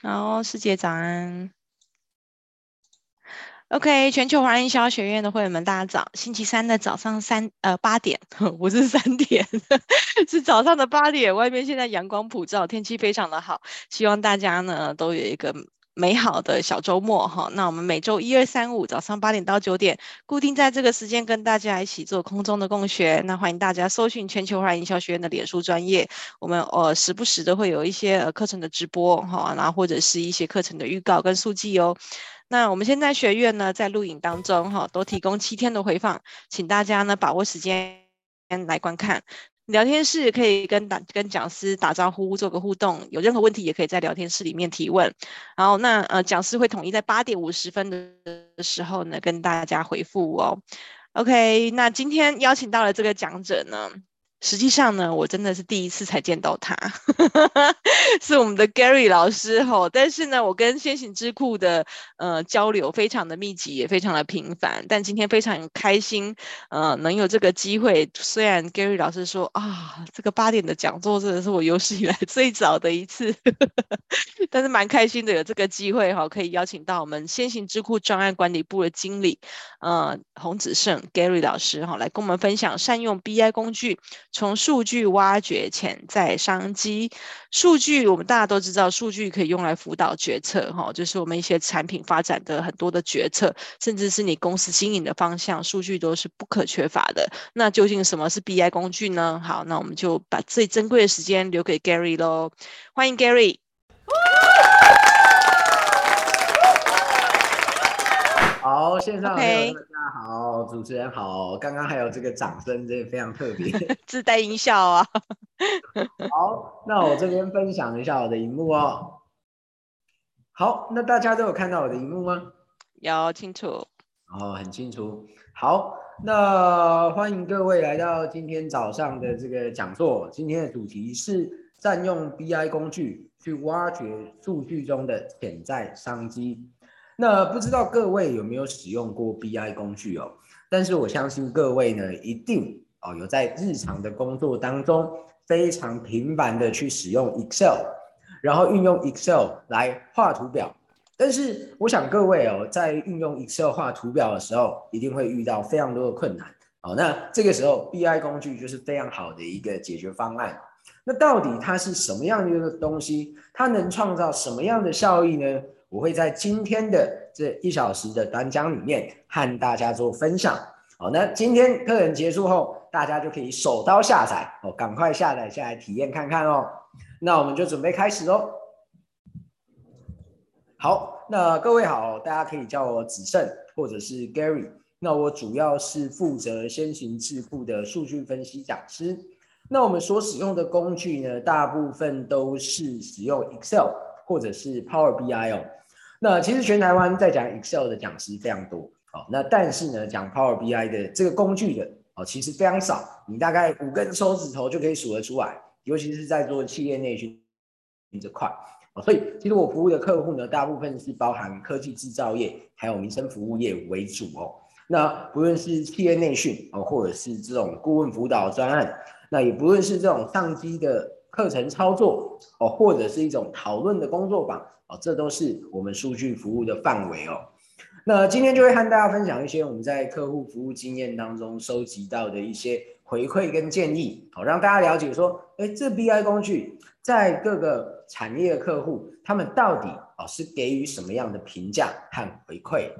好，师姐早安。OK，全球华人营销学院的会员们，大家早。星期三的早上三呃八点，不是三点，是早上的八点。外面现在阳光普照，天气非常的好。希望大家呢都有一个美好的小周末哈。那我们每周一、二、三、五早上八点到九点，固定在这个时间跟大家一起做空中的共学。那欢迎大家搜寻全球化营销学院的脸书专业，我们呃时不时的会有一些呃课程的直播哈，然后或者是一些课程的预告跟速记哦。那我们现在学院呢，在录影当中哈，都提供七天的回放，请大家呢把握时间来观看。聊天室可以跟打跟讲师打招呼，做个互动，有任何问题也可以在聊天室里面提问。然后那呃讲师会统一在八点五十分的时候呢跟大家回复哦。OK，那今天邀请到了这个讲者呢。实际上呢，我真的是第一次才见到他，是我们的 Gary 老师吼。但是呢，我跟先行智库的呃交流非常的密集，也非常的频繁。但今天非常开心，呃，能有这个机会。虽然 Gary 老师说啊，这个八点的讲座真的是我有史以来 最早的一次，但是蛮开心的有这个机会哈，可以邀请到我们先行智库专案管理部的经理呃洪子胜 Gary 老师哈，来跟我们分享善用 BI 工具。从数据挖掘潜在商机，数据我们大家都知道，数据可以用来辅导决策，哈，就是我们一些产品发展的很多的决策，甚至是你公司经营的方向，数据都是不可缺乏的。那究竟什么是 BI 工具呢？好，那我们就把最珍贵的时间留给 Gary 喽，欢迎 Gary。好，线上朋友大家好.主持人好，刚刚还有这个掌声，真的非常特别，自带音效啊。好，那我这边分享一下我的荧幕哦。好，那大家都有看到我的荧幕吗？有，清楚。哦，很清楚。好，那欢迎各位来到今天早上的这个讲座。今天的主题是占用 BI 工具去挖掘数据中的潜在商机。那不知道各位有没有使用过 BI 工具哦？但是我相信各位呢，一定哦有在日常的工作当中非常频繁的去使用 Excel，然后运用 Excel 来画图表。但是我想各位哦，在运用 Excel 画图表的时候，一定会遇到非常多的困难哦。那这个时候 BI 工具就是非常好的一个解决方案。那到底它是什么样的一个东西？它能创造什么样的效益呢？我会在今天的这一小时的短讲里面和大家做分享。好，那今天课程结束后，大家就可以手刀下载哦，赶快下载下来体验看看哦。那我们就准备开始喽。好，那各位好，大家可以叫我子胜或者是 Gary。那我主要是负责先行智库的数据分析讲师。那我们所使用的工具呢，大部分都是使用 Excel 或者是 Power BI 哦。那其实全台湾在讲 Excel 的讲师非常多，好，那但是呢，讲 Power BI 的这个工具的哦，其实非常少，你大概五根手指头就可以数得出来，尤其是在做企业内训这块，所以其实我服务的客户呢，大部分是包含科技制造业还有民生服务业为主哦。那不论是企业内训哦，或者是这种顾问辅导专案，那也不论是这种上机的课程操作哦，或者是一种讨论的工作坊。哦，这都是我们数据服务的范围哦。那今天就会和大家分享一些我们在客户服务经验当中收集到的一些回馈跟建议，好，让大家了解说，哎，这 BI 工具在各个产业客户，他们到底哦是给予什么样的评价和回馈？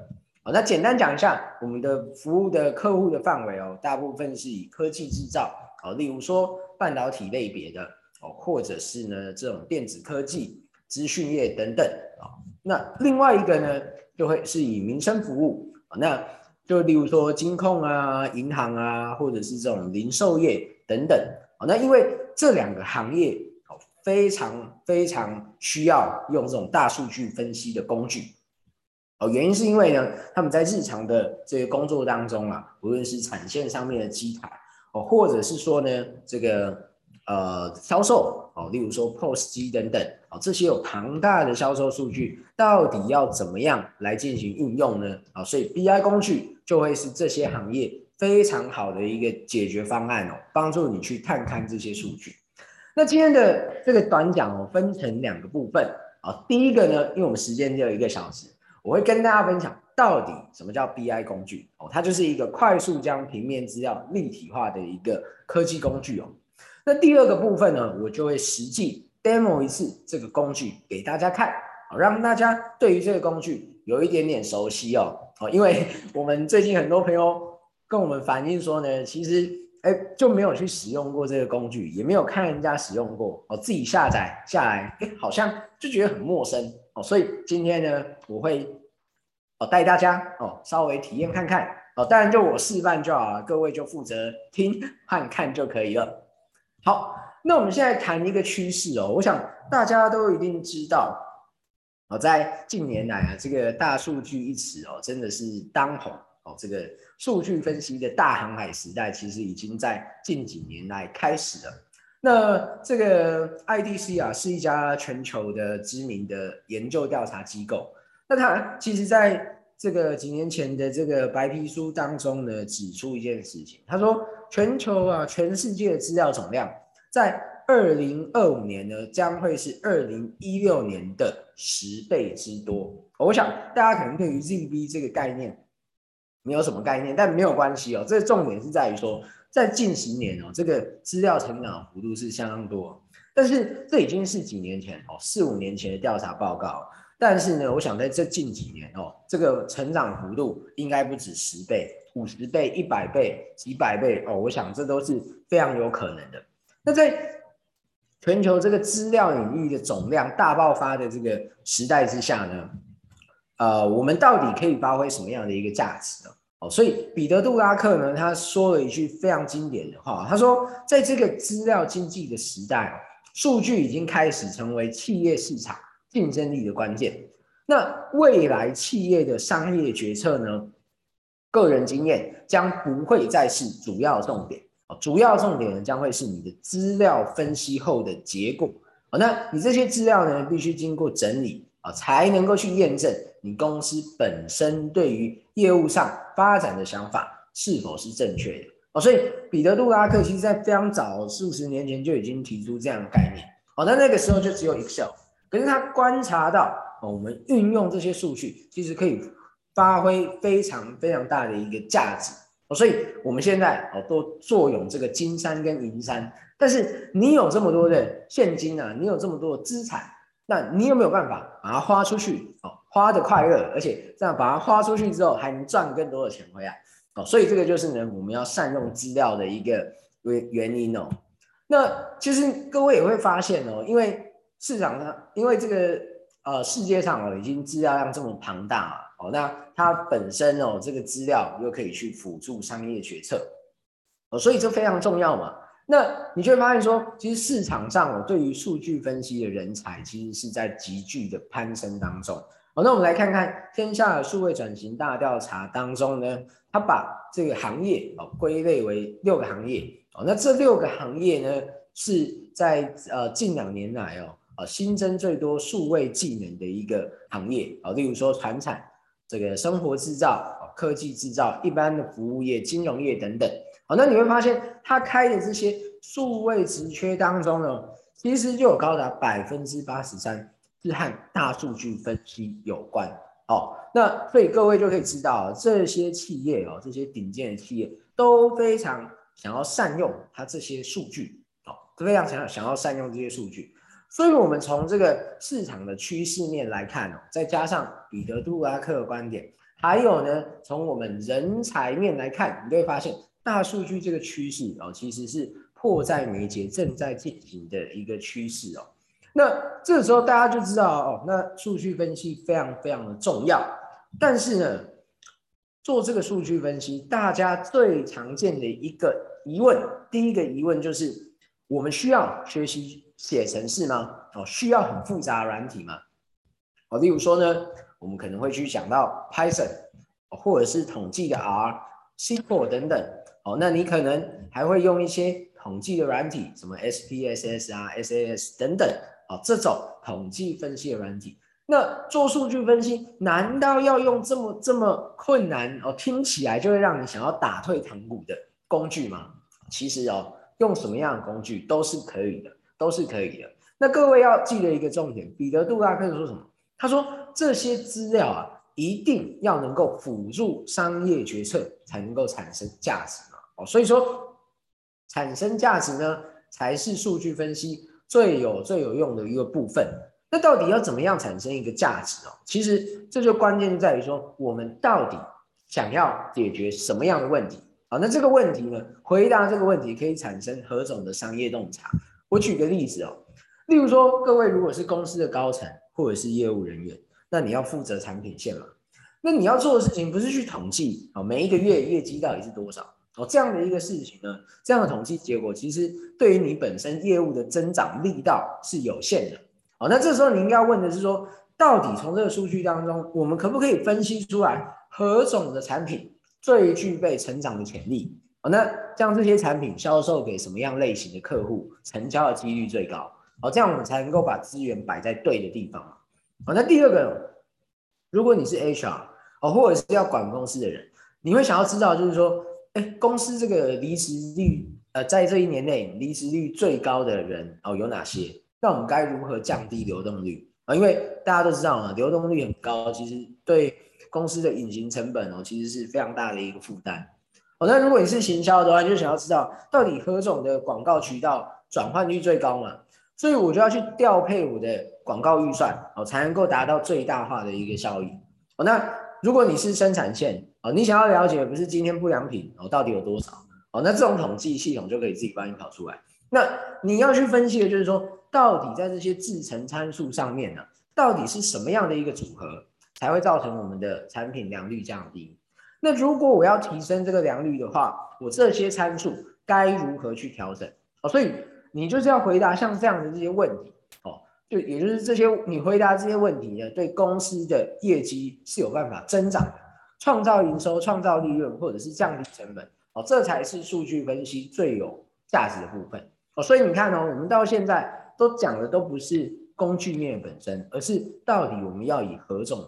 好，那简单讲一下我们的服务的客户的范围哦，大部分是以科技制造，哦，例如说半导体类别的哦，或者是呢这种电子科技。资讯业等等啊，那另外一个呢，就会是以民生服务啊，那就例如说金控啊、银行啊，或者是这种零售业等等啊，那因为这两个行业哦非常非常需要用这种大数据分析的工具哦，原因是因为呢，他们在日常的这个工作当中啊，无论是产线上面的机台哦，或者是说呢，这个。呃，销售哦，例如说 POS 机等等哦，这些有庞大的销售数据，到底要怎么样来进行运用呢？啊，所以 BI 工具就会是这些行业非常好的一个解决方案哦，帮助你去探勘这些数据。那今天的这个短讲哦，分成两个部分啊，第一个呢，因为我们时间只有一个小时，我会跟大家分享到底什么叫 BI 工具哦，它就是一个快速将平面资料立体化的一个科技工具哦。那第二个部分呢，我就会实际 demo 一次这个工具给大家看，好，让大家对于这个工具有一点点熟悉哦。哦，因为 我们最近很多朋友跟我们反映说呢，其实。哎，就没有去使用过这个工具，也没有看人家使用过哦，自己下载下来，哎，好像就觉得很陌生哦。所以今天呢，我会哦带大家哦稍微体验看看哦，当然就我示范就好了，各位就负责听和看就可以了。好，那我们现在谈一个趋势哦，我想大家都一定知道哦，在近年来啊，这个大数据一词哦，真的是当红哦，这个。数据分析的大航海时代，其实已经在近几年来开始了。那这个 IDC 啊，是一家全球的知名的研究调查机构。那它其实在这个几年前的这个白皮书当中呢，指出一件事情，他说全球啊，全世界的资料总量在二零二五年呢，将会是二零一六年的十倍之多。我想大家可能对于 ZB 这个概念。没有什么概念，但没有关系哦。这重点是在于说，在近十年哦，这个资料成长幅度是相当多。但是这已经是几年前哦，四五年前的调查报告。但是呢，我想在这近几年哦，这个成长幅度应该不止十倍、五十倍、一百倍、几百倍哦。我想这都是非常有可能的。那在全球这个资料领域的总量大爆发的这个时代之下呢，呃，我们到底可以发挥什么样的一个价值呢？哦，所以彼得·杜拉克呢，他说了一句非常经典的话，他说，在这个资料经济的时代，数据已经开始成为企业市场竞争力的关键。那未来企业的商业决策呢，个人经验将不会再是主要重点，主要重点呢将会是你的资料分析后的结果。那你这些资料呢，必须经过整理。啊，才能够去验证你公司本身对于业务上发展的想法是否是正确的哦。所以彼得·杜拉克其实在非常早数十年前就已经提出这样的概念哦。那那个时候就只有 Excel，可是他观察到哦，我们运用这些数据其实可以发挥非常非常大的一个价值哦。所以我们现在哦都坐拥这个金山跟银山，但是你有这么多的现金啊，你有这么多的资产。那你有没有办法把它花出去？哦，花的快乐，而且这样把它花出去之后，还能赚更多的钱回来。哦，所以这个就是呢，我们要善用资料的一个原原因哦。那其实各位也会发现哦，因为市场上，因为这个呃世界上哦，已经资料量这么庞大，哦，那它本身哦，这个资料又可以去辅助商业决策，哦，所以这非常重要嘛。那你就会发现说，其实市场上哦，对于数据分析的人才，其实是在急剧的攀升当中。好，那我们来看看天下的数位转型大调查当中呢，它把这个行业哦归类为六个行业。哦，那这六个行业呢，是在呃近两年来哦，啊新增最多数位技能的一个行业。啊，例如说船产、这个生活制造、科技制造、一般的服务业、金融业等等。好，那你会发现，他开的这些数位职缺当中呢，其实就有高达百分之八十三是和大数据分析有关。哦，那所以各位就可以知道，这些企业哦，这些顶尖的企业都非常想要善用它这些数据，哦，非常想要想要善用这些数据。所以，我们从这个市场的趋势面来看哦，再加上彼得·杜拉克的观点，还有呢，从我们人才面来看，你会发现。大数据这个趋势哦，其实是迫在眉睫、正在进行的一个趋势哦。那这时候大家就知道哦，那数据分析非常非常的重要。但是呢，做这个数据分析，大家最常见的一个疑问，第一个疑问就是：我们需要学习写程式吗？哦，需要很复杂的软体吗？哦，例如说呢，我们可能会去想到 Python，或者是统计的 R、SQL 等等。哦，那你可能还会用一些统计的软体，什么 SPSS 啊、SAS 等等，哦，这种统计分析的软体。那做数据分析，难道要用这么这么困难哦？听起来就会让你想要打退堂鼓的工具吗？其实哦，用什么样的工具都是可以的，都是可以的。那各位要记得一个重点，彼得·杜拉克说什么？他说这些资料啊，一定要能够辅助商业决策，才能够产生价值嘛。哦，所以说产生价值呢，才是数据分析最有最有用的一个部分。那到底要怎么样产生一个价值哦？其实这就关键在于说，我们到底想要解决什么样的问题？好，那这个问题呢，回答这个问题可以产生何种的商业洞察？我举个例子哦。例如说，各位如果是公司的高层或者是业务人员，那你要负责产品线嘛？那你要做的事情不是去统计哦，每一个月业绩到底是多少哦？这样的一个事情呢，这样的统计结果其实对于你本身业务的增长力道是有限的哦。那这时候你应该要问的是说，到底从这个数据当中，我们可不可以分析出来何种的产品最具备成长的潜力哦？那将这些产品销售给什么样类型的客户，成交的几率最高？好，这样我们才能够把资源摆在对的地方。好，那第二个，如果你是 HR 哦，或者是要管公司的人，你会想要知道，就是说，哎，公司这个离职率，呃，在这一年内离职率最高的人哦有哪些？那我们该如何降低流动率啊？因为大家都知道嘛，流动率很高，其实对公司的隐形成本哦，其实是非常大的一个负担。哦，那如果你是行销的话，你就想要知道到底何种的广告渠道转换率最高嘛？所以我就要去调配我的广告预算，哦，才能够达到最大化的一个效益。哦，那如果你是生产线，哦，你想要了解不是今天不良品哦到底有多少，哦，那这种统计系统就可以自己帮你跑出来。那你要去分析的就是说，到底在这些制程参数上面呢，到底是什么样的一个组合才会造成我们的产品良率降低？那如果我要提升这个良率的话，我这些参数该如何去调整？哦，所以。你就是要回答像这样的这些问题，哦，就也就是这些你回答这些问题呢，对公司的业绩是有办法增长的，创造营收、创造利润，或者是降低成本，哦，这才是数据分析最有价值的部分，哦，所以你看哦，我们到现在都讲的都不是工具面本身，而是到底我们要以何种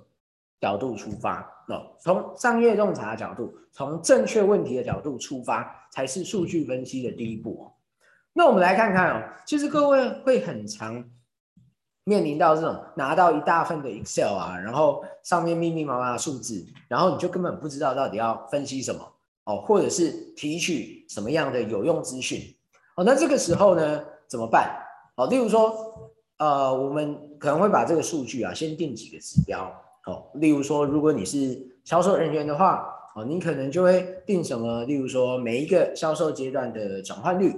角度出发，哦，从商业洞察的角度，从正确问题的角度出发，才是数据分析的第一步哦。那我们来看看哦，其实各位会很常面临到这种拿到一大份的 Excel 啊，然后上面密密麻麻的数字，然后你就根本不知道到底要分析什么哦，或者是提取什么样的有用资讯哦。那这个时候呢，怎么办？哦，例如说，呃，我们可能会把这个数据啊，先定几个指标哦。例如说，如果你是销售人员的话哦，你可能就会定什么？例如说，每一个销售阶段的转换率。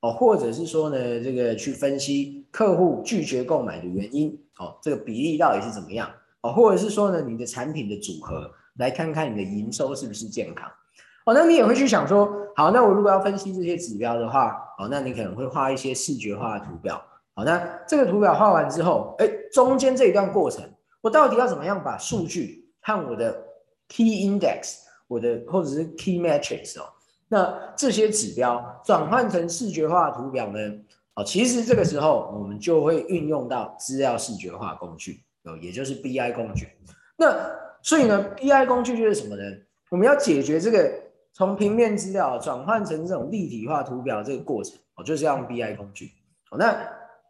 哦，或者是说呢，这个去分析客户拒绝购买的原因，哦，这个比例到底是怎么样？哦，或者是说呢，你的产品的组合，来看看你的营收是不是健康？哦，那你也会去想说，好，那我如果要分析这些指标的话，哦，那你可能会画一些视觉化的图表。好，那这个图表画完之后，哎，中间这一段过程，我到底要怎么样把数据和我的 key index，我的或者是 key metrics 哦？那这些指标转换成视觉化图表呢？哦，其实这个时候我们就会运用到资料视觉化工具，哦，也就是 BI 工具。那所以呢，BI 工具就是什么呢？我们要解决这个从平面资料转换成这种立体化图表这个过程，哦，就是要用 BI 工具。哦，那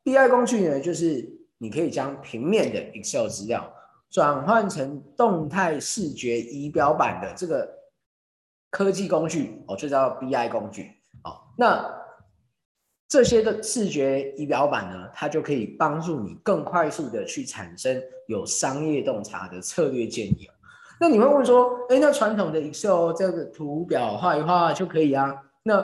BI 工具呢，就是你可以将平面的 Excel 资料转换成动态视觉仪表板的这个。科技工具哦，就叫 BI 工具哦。那这些的视觉仪表板呢，它就可以帮助你更快速的去产生有商业洞察的策略建议。那你会问说，哎，那传统的 Excel 这个图表画一画就可以啊？那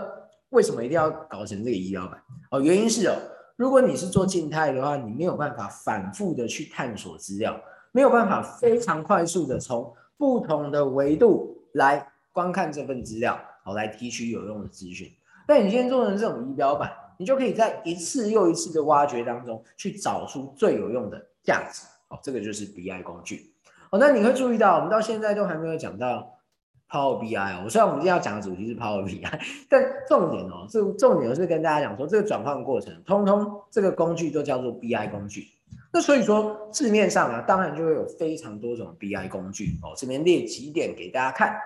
为什么一定要搞成这个仪表板？哦，原因是哦，如果你是做静态的话，你没有办法反复的去探索资料，没有办法非常快速的从不同的维度来。观看这份资料，好，来提取有用的资讯。但你今天做成这种仪表板，你就可以在一次又一次的挖掘当中去找出最有用的价值。好，这个就是 BI 工具。哦，那你会注意到，我们到现在都还没有讲到 Power BI 哦。我虽然我们今天要讲的主题是 Power BI，但重点哦，这重点是跟大家讲说，这个转换过程，通通这个工具都叫做 BI 工具。那所以说，字面上啊，当然就会有非常多种 BI 工具哦。这边列几点给大家看。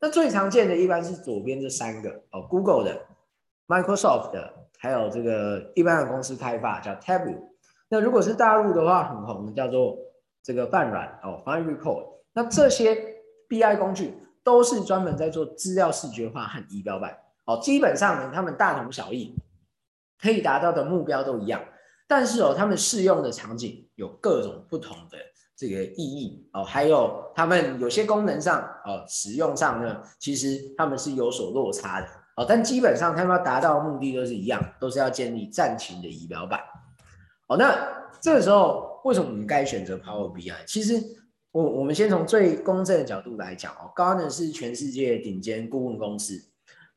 那最常见的一般是左边这三个哦，Google 的、Microsoft 的，还有这个一般的公司开发叫 Tableau。那如果是大陆的话，很红的叫做这个泛软哦，Fine Report。那这些 BI 工具都是专门在做资料视觉化和仪表板哦，基本上呢，他们大同小异，可以达到的目标都一样，但是哦，他们适用的场景有各种不同的这个意义哦，还有他们有些功能上哦，使用上呢，其实他们是有所落差的哦，但基本上他们要达到的目的都是一样，都是要建立战情的仪表板。哦，那这个时候为什么我们该选择 Power BI？其实我我们先从最公正的角度来讲哦 garner 是全世界顶尖顾问公司，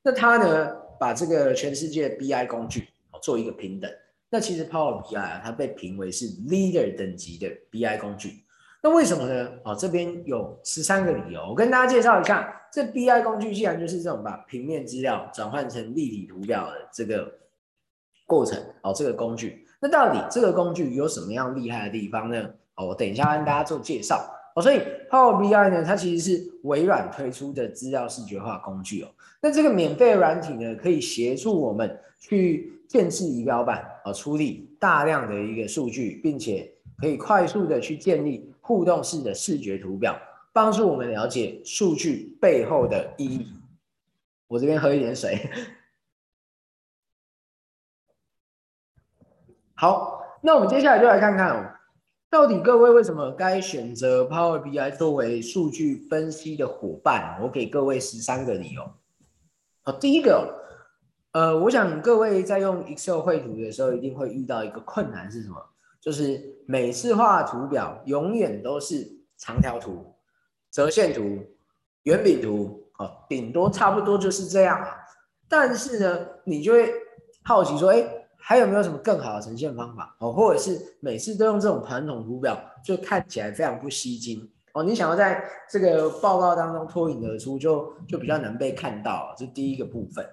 那他呢把这个全世界 BI 工具哦做一个平等，那其实 Power BI 啊，它被评为是 Leader 等级的 BI 工具。那为什么呢？哦，这边有十三个理由，我跟大家介绍一下。这 BI 工具既然就是这种把平面资料转换成立体图表的这个过程哦，这个工具。那到底这个工具有什么样厉害的地方呢？哦，我等一下跟大家做介绍哦。所以 Power BI 呢，它其实是微软推出的资料视觉化工具哦。那这个免费软体呢，可以协助我们去建置仪表板啊，处理大量的一个数据，并且可以快速的去建立互动式的视觉图表，帮助我们了解数据背后的意义。我这边喝一点水。好，那我们接下来就来看看哦，到底各位为什么该选择 Power BI 作为数据分析的伙伴？我给各位十三个理由。好，第一个，呃，我想各位在用 Excel 绘图的时候，一定会遇到一个困难是什么？就是每次画图表永远都是长条图、折线图、圆饼图，哦，顶多差不多就是这样。但是呢，你就会好奇说，哎。还有没有什么更好的呈现方法哦？或者是每次都用这种传统图表，就看起来非常不吸睛哦？你想要在这个报告当中脱颖而出就，就比较难被看到。这是第一个部分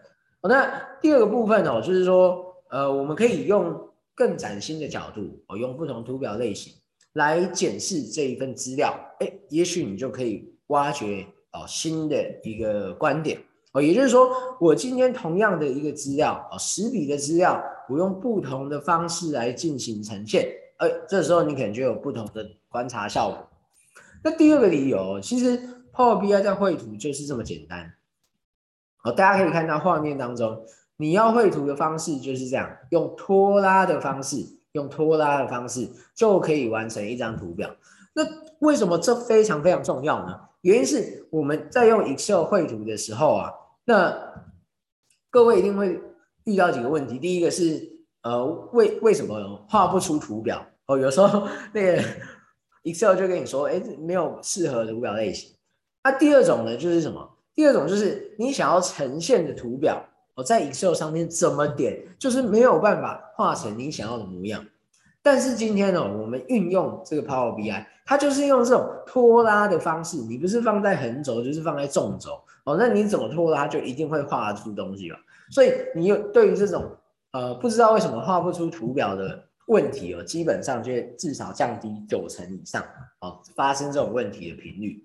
哦。那第二个部分哦，就是说，呃，我们可以用更崭新的角度哦，用不同图表类型来检视这一份资料。哎，也许你就可以挖掘哦新的一个观点哦。也就是说，我今天同样的一个资料哦，十笔的资料。我用不同的方式来进行呈现，哎，这时候你可能就有不同的观察效果。那第二个理由，其实 Power BI 在绘图就是这么简单。好，大家可以看到画面当中，你要绘图的方式就是这样，用拖拉的方式，用拖拉的方式就可以完成一张图表。那为什么这非常非常重要呢？原因是我们在用 Excel 绘图的时候啊，那各位一定会。遇到几个问题，第一个是，呃，为为什么画不出图表？哦，有时候那个 Excel 就跟你说，哎，没有适合的图表类型。那、第二种呢，就是什么？第二种就是你想要呈现的图表，哦，在 Excel 上面怎么点，就是没有办法画成你想要的模样。但是今天呢，我们运用这个 Power BI，它就是用这种拖拉的方式，你不是放在横轴，就是放在纵轴，哦，那你怎么拖拉，就一定会画出东西了。所以你有对于这种呃不知道为什么画不出图表的问题哦，基本上就至少降低九成以上哦，发生这种问题的频率。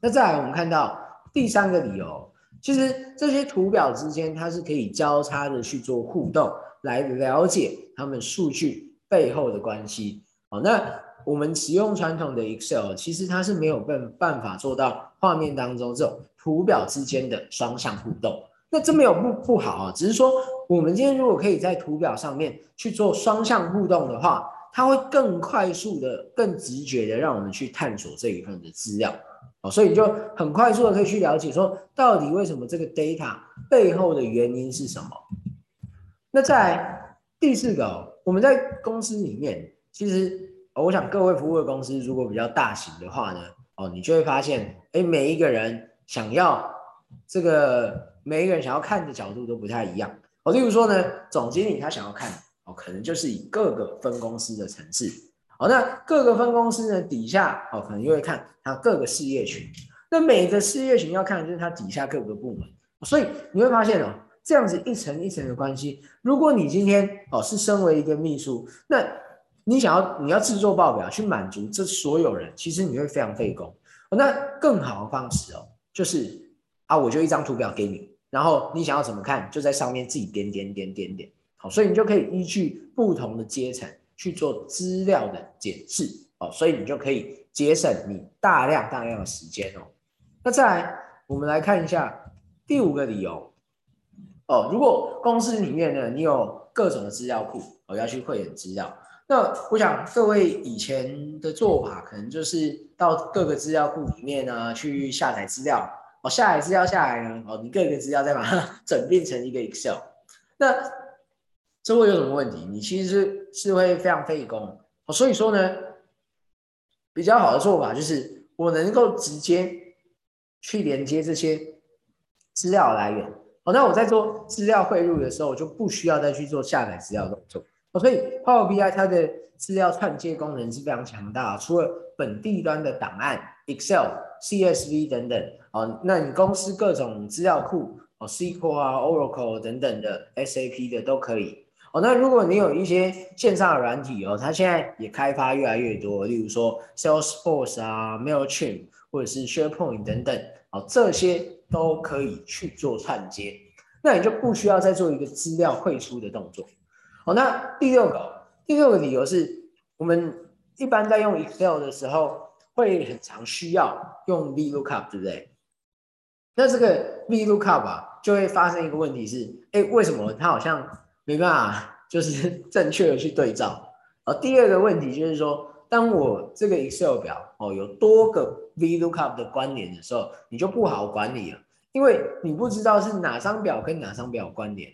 那再来我们看到第三个理由，其实这些图表之间它是可以交叉的去做互动，来了解他们数据背后的关系。哦，那我们使用传统的 Excel，其实它是没有办办法做到画面当中这种图表之间的双向互动。那这没有不不好啊，只是说我们今天如果可以在图表上面去做双向互动的话，它会更快速的、更直觉的让我们去探索这一份的资料哦，所以你就很快速的可以去了解说，到底为什么这个 data 背后的原因是什么？那在第四个，我们在公司里面，其实我想各位服务的公司如果比较大型的话呢，哦，你就会发现，哎，每一个人想要这个。每一个人想要看的角度都不太一样哦。例如说呢，总经理他想要看哦，可能就是以各个分公司的层次哦。那各个分公司呢底下哦，可能又会看他各个事业群。那每个事业群要看的就是他底下各个部门。所以你会发现哦，这样子一层一层的关系。如果你今天哦是身为一个秘书，那你想要你要制作报表去满足这所有人，其实你会非常费工。那更好的方式哦，就是啊，我就一张图表给你。然后你想要怎么看，就在上面自己点点点点点，好，所以你就可以依据不同的阶层去做资料的检视哦，所以你就可以节省你大量大量的时间哦。那再来，我们来看一下第五个理由哦。如果公司里面呢，你有各种的资料库，我、哦、要去汇整资料，那我想各位以前的做法，可能就是到各个资料库里面呢去下载资料哦，下载资料下来呢，哦，你各个资料再把它 整变成一个 Excel，那这会有什么问题？你其实是是会非常费工哦。所以说呢，比较好的做法就是我能够直接去连接这些资料来源哦。那我在做资料汇入的时候，我就不需要再去做下载资料动作哦。所以 Power BI 它的资料串接功能是非常强大，除了本地端的档案 Excel、CSV 等等哦，那你公司各种资料库哦，SQL 啊、Oracle 等等的 SAP 的都可以。哦，那如果你有一些线上的软体哦，它现在也开发越来越多，例如说 Salesforce 啊、Mailchimp 或者是 SharePoint 等等，哦，这些都可以去做串接，那你就不需要再做一个资料汇出的动作。哦，那第六个，第六个理由是我们一般在用 Excel 的时候会很常需要用 VLOOKUP，对不对？那这个 VLOOKUP 啊，就会发生一个问题是，哎，为什么它好像没办法，就是正确的去对照。而第二个问题就是说，当我这个 Excel 表哦有多个 VLOOKUP 的关联的时候，你就不好管理了，因为你不知道是哪张表跟哪张表有关联。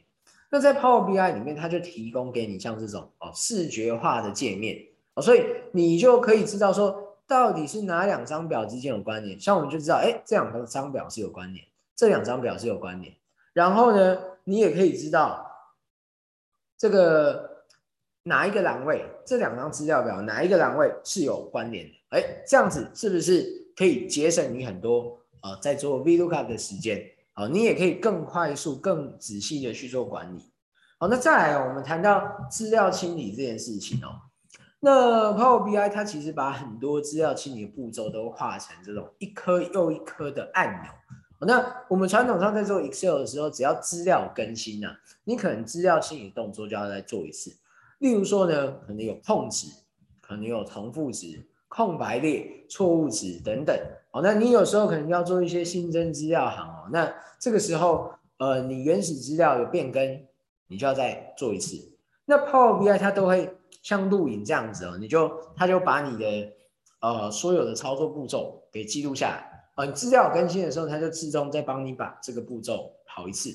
那在 Power BI 里面，它就提供给你像这种哦视觉化的界面哦，所以你就可以知道说到底是哪两张表之间有关联。像我们就知道，哎，这两张表是有关联，这两张表是有关联。然后呢，你也可以知道。这个哪一个栏位？这两张资料表哪一个栏位是有关联的？哎，这样子是不是可以节省你很多呃在做 VLOOKUP 的时间？好，你也可以更快速、更仔细的去做管理。好，那再来我们谈到资料清理这件事情哦。那 Power BI 它其实把很多资料清理的步骤都画成这种一颗又一颗的按钮。那我们传统上在做 Excel 的时候，只要资料更新啊，你可能资料清理动作就要再做一次。例如说呢，可能有空值，可能有重复值、空白列、错误值等等。哦，那你有时候可能要做一些新增资料行哦。那这个时候，呃，你原始资料有变更，你就要再做一次。那 Power BI 它都会像录影这样子哦，你就它就把你的呃所有的操作步骤给记录下来。呃，资料更新的时候，它就自动再帮你把这个步骤跑一次。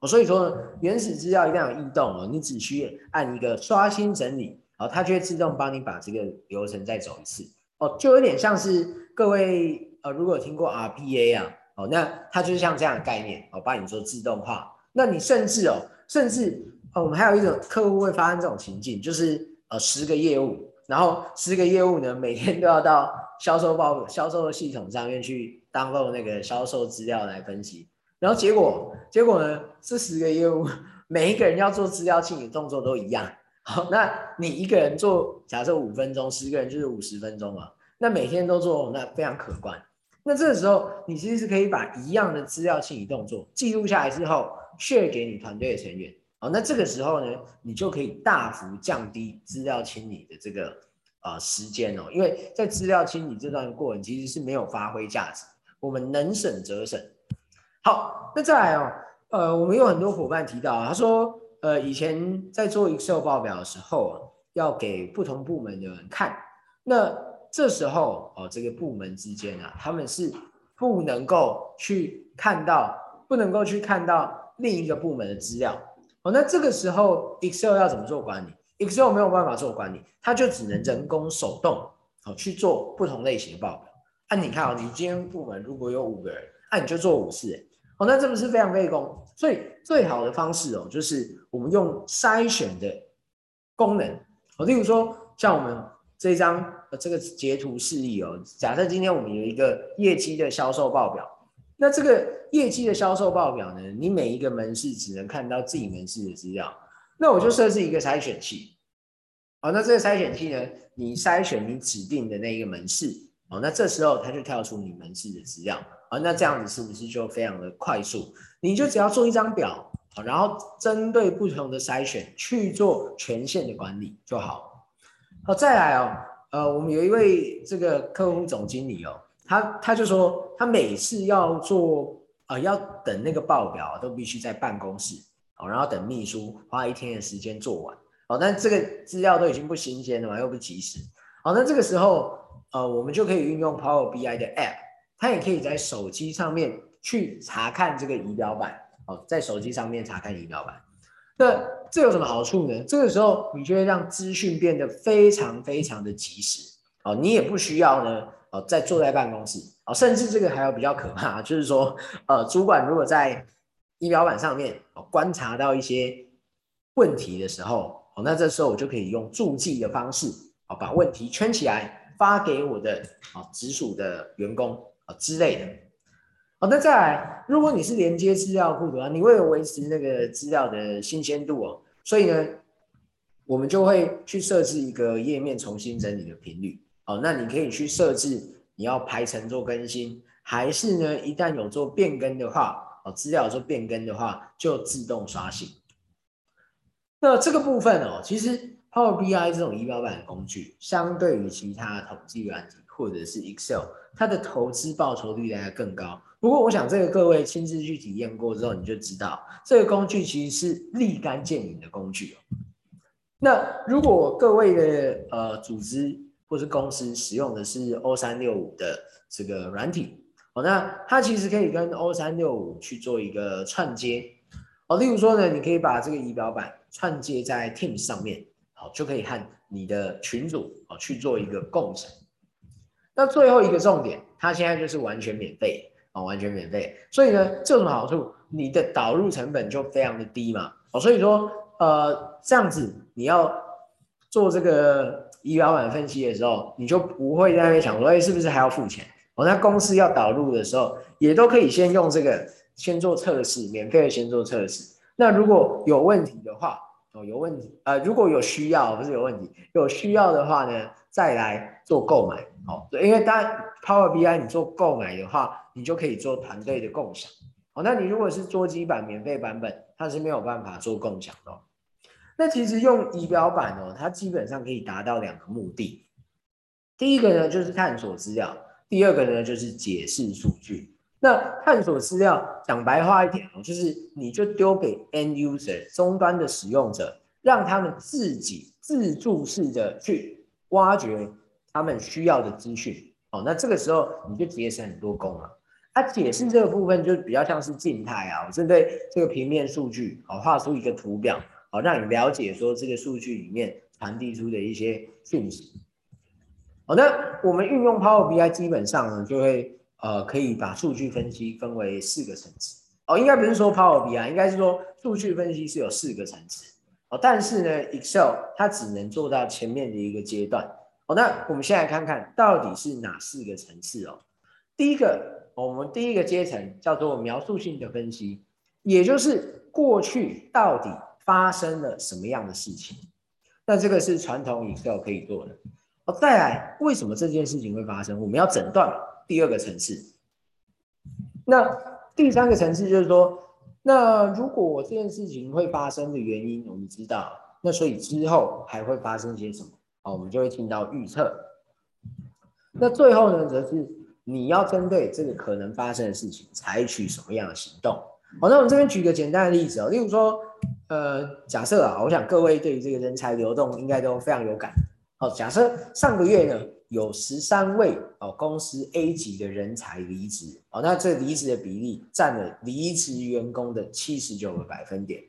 哦，所以说，原始资料一旦有异动哦，你只需按一个刷新整理，哦，它就会自动帮你把这个流程再走一次。哦，就有点像是各位呃，如果有听过 RPA 啊，哦，那它就是像这样的概念，哦，帮你做自动化。那你甚至哦，甚至哦，我们还有一种客户会发生这种情境，就是呃，十个业务，然后十个业务呢，每天都要到。销售报销售的系统上面去 download 那个销售资料来分析，然后结果结果呢，这十个业务每一个人要做资料清理动作都一样。好，那你一个人做，假设五分钟，十个人就是五十分钟嘛。那每天都做，那非常可观。那这个时候，你其实是可以把一样的资料清理动作记录下来之后，share 给你团队的成员。好，那这个时候呢，你就可以大幅降低资料清理的这个。啊、呃，时间哦，因为在资料清理这段过程其实是没有发挥价值，我们能省则省。好，那再来哦，呃，我们有很多伙伴提到，啊他说，呃，以前在做 Excel 报表的时候，要给不同部门的人看，那这时候哦，这个部门之间啊，他们是不能够去看到，不能够去看到另一个部门的资料。哦，那这个时候 Excel 要怎么做管理？Excel 没有办法做管理，它就只能人工手动好去做不同类型的报表。啊，你看啊，你今天部门如果有五个人，那你就做五次，哦，那这不是非常费工？所以最好的方式哦，就是我们用筛选的功能。哦，例如说像我们这一张这个截图示例哦，假设今天我们有一个业绩的销售报表，那这个业绩的销售报表呢，你每一个门市只能看到自己门市的资料。那我就设置一个筛选器，好，那这个筛选器呢，你筛选你指定的那一个门市，哦，那这时候它就跳出你门市的资料，啊，那这样子是不是就非常的快速？你就只要做一张表，好，然后针对不同的筛选去做权限的管理就好。好，再来哦，呃，我们有一位这个客户总经理哦，他他就说他每次要做啊、要等那个报表都必须在办公室，好，然后等秘书花一天的时间做完，好，但这个资料都已经不新鲜了嘛，又不及时，好，那这个时候呃，我们就可以运用 Power BI 的 App，它也可以在手机上面去查看这个仪表板。哦，在手机上面查看仪表板，那这有什么好处呢？这个时候你就会让资讯变得非常非常的及时哦，你也不需要呢哦，再坐在办公室哦，甚至这个还有比较可怕，就是说呃，主管如果在仪表板上面哦观察到一些问题的时候哦，那这时候我就可以用注记的方式哦，把问题圈起来发给我的啊直属的员工啊之类的。好，那再来，如果你是连接资料库的话，你为了维持那个资料的新鲜度哦，所以呢，我们就会去设置一个页面重新整理的频率。哦，那你可以去设置你要排程做更新，还是呢，一旦有做变更的话，哦，资料有做变更的话，就自动刷新。那这个部分哦，其实 Power BI 这种仪表板的工具，相对于其他统计软体或者是 Excel，它的投资报酬率来更高。不过，我想这个各位亲自去体验过之后，你就知道这个工具其实是立竿见影的工具哦。那如果各位的呃组织或是公司使用的是 O 三六五的这个软体哦，那它其实可以跟 O 三六五去做一个串接哦。例如说呢，你可以把这个仪表板串接在 Teams 上面，好，就可以和你的群组哦去做一个共享。那最后一个重点，它现在就是完全免费。哦，完全免费，所以呢，这有什么好处？你的导入成本就非常的低嘛。哦，所以说，呃，这样子你要做这个仪表板分析的时候，你就不会在那边想说，哎，是不是还要付钱？哦，那公司要导入的时候，也都可以先用这个先做测试，免费的先做测试。那如果有问题的话，哦，有问题，呃，如果有需要，不是有问题，有需要的话呢，再来做购买。哦，对，因为当然 Power BI 你做购买的话，你就可以做团队的共享。哦，那你如果是桌机版免费版本，它是没有办法做共享的。那其实用仪表板哦，它基本上可以达到两个目的。第一个呢就是探索资料，第二个呢就是解释数据。那探索资料讲白话一点哦，就是你就丢给 End User 终端的使用者，让他们自己自助式的去挖掘他们需要的资讯。哦，那这个时候你就节省很多工了。它解释这个部分就比较像是静态啊，我针对这个平面数据，好，画出一个图表，好，让你了解说这个数据里面传递出的一些讯息。好，那我们运用 Power BI 基本上呢，就会呃可以把数据分析分为四个层次。哦，应该不是说 Power BI，应该是说数据分析是有四个层次。哦，但是呢，Excel 它只能做到前面的一个阶段。好，那我们先来看看到底是哪四个层次哦。第一个，我们第一个阶层叫做描述性的分析，也就是过去到底发生了什么样的事情。那这个是传统 Excel 可以做的。好，再来，为什么这件事情会发生？我们要诊断第二个层次。那第三个层次就是说，那如果这件事情会发生的原因，我们知道，那所以之后还会发生些什么？好，我们就会进到预测。那最后呢，则是你要针对这个可能发生的事情，采取什么样的行动？好，那我们这边举个简单的例子哦，例如说，呃，假设啊，我想各位对于这个人才流动应该都非常有感。好，假设上个月呢，有十三位哦公司 A 级的人才离职，哦，那这离职的比例占了离职员工的七十九个百分点。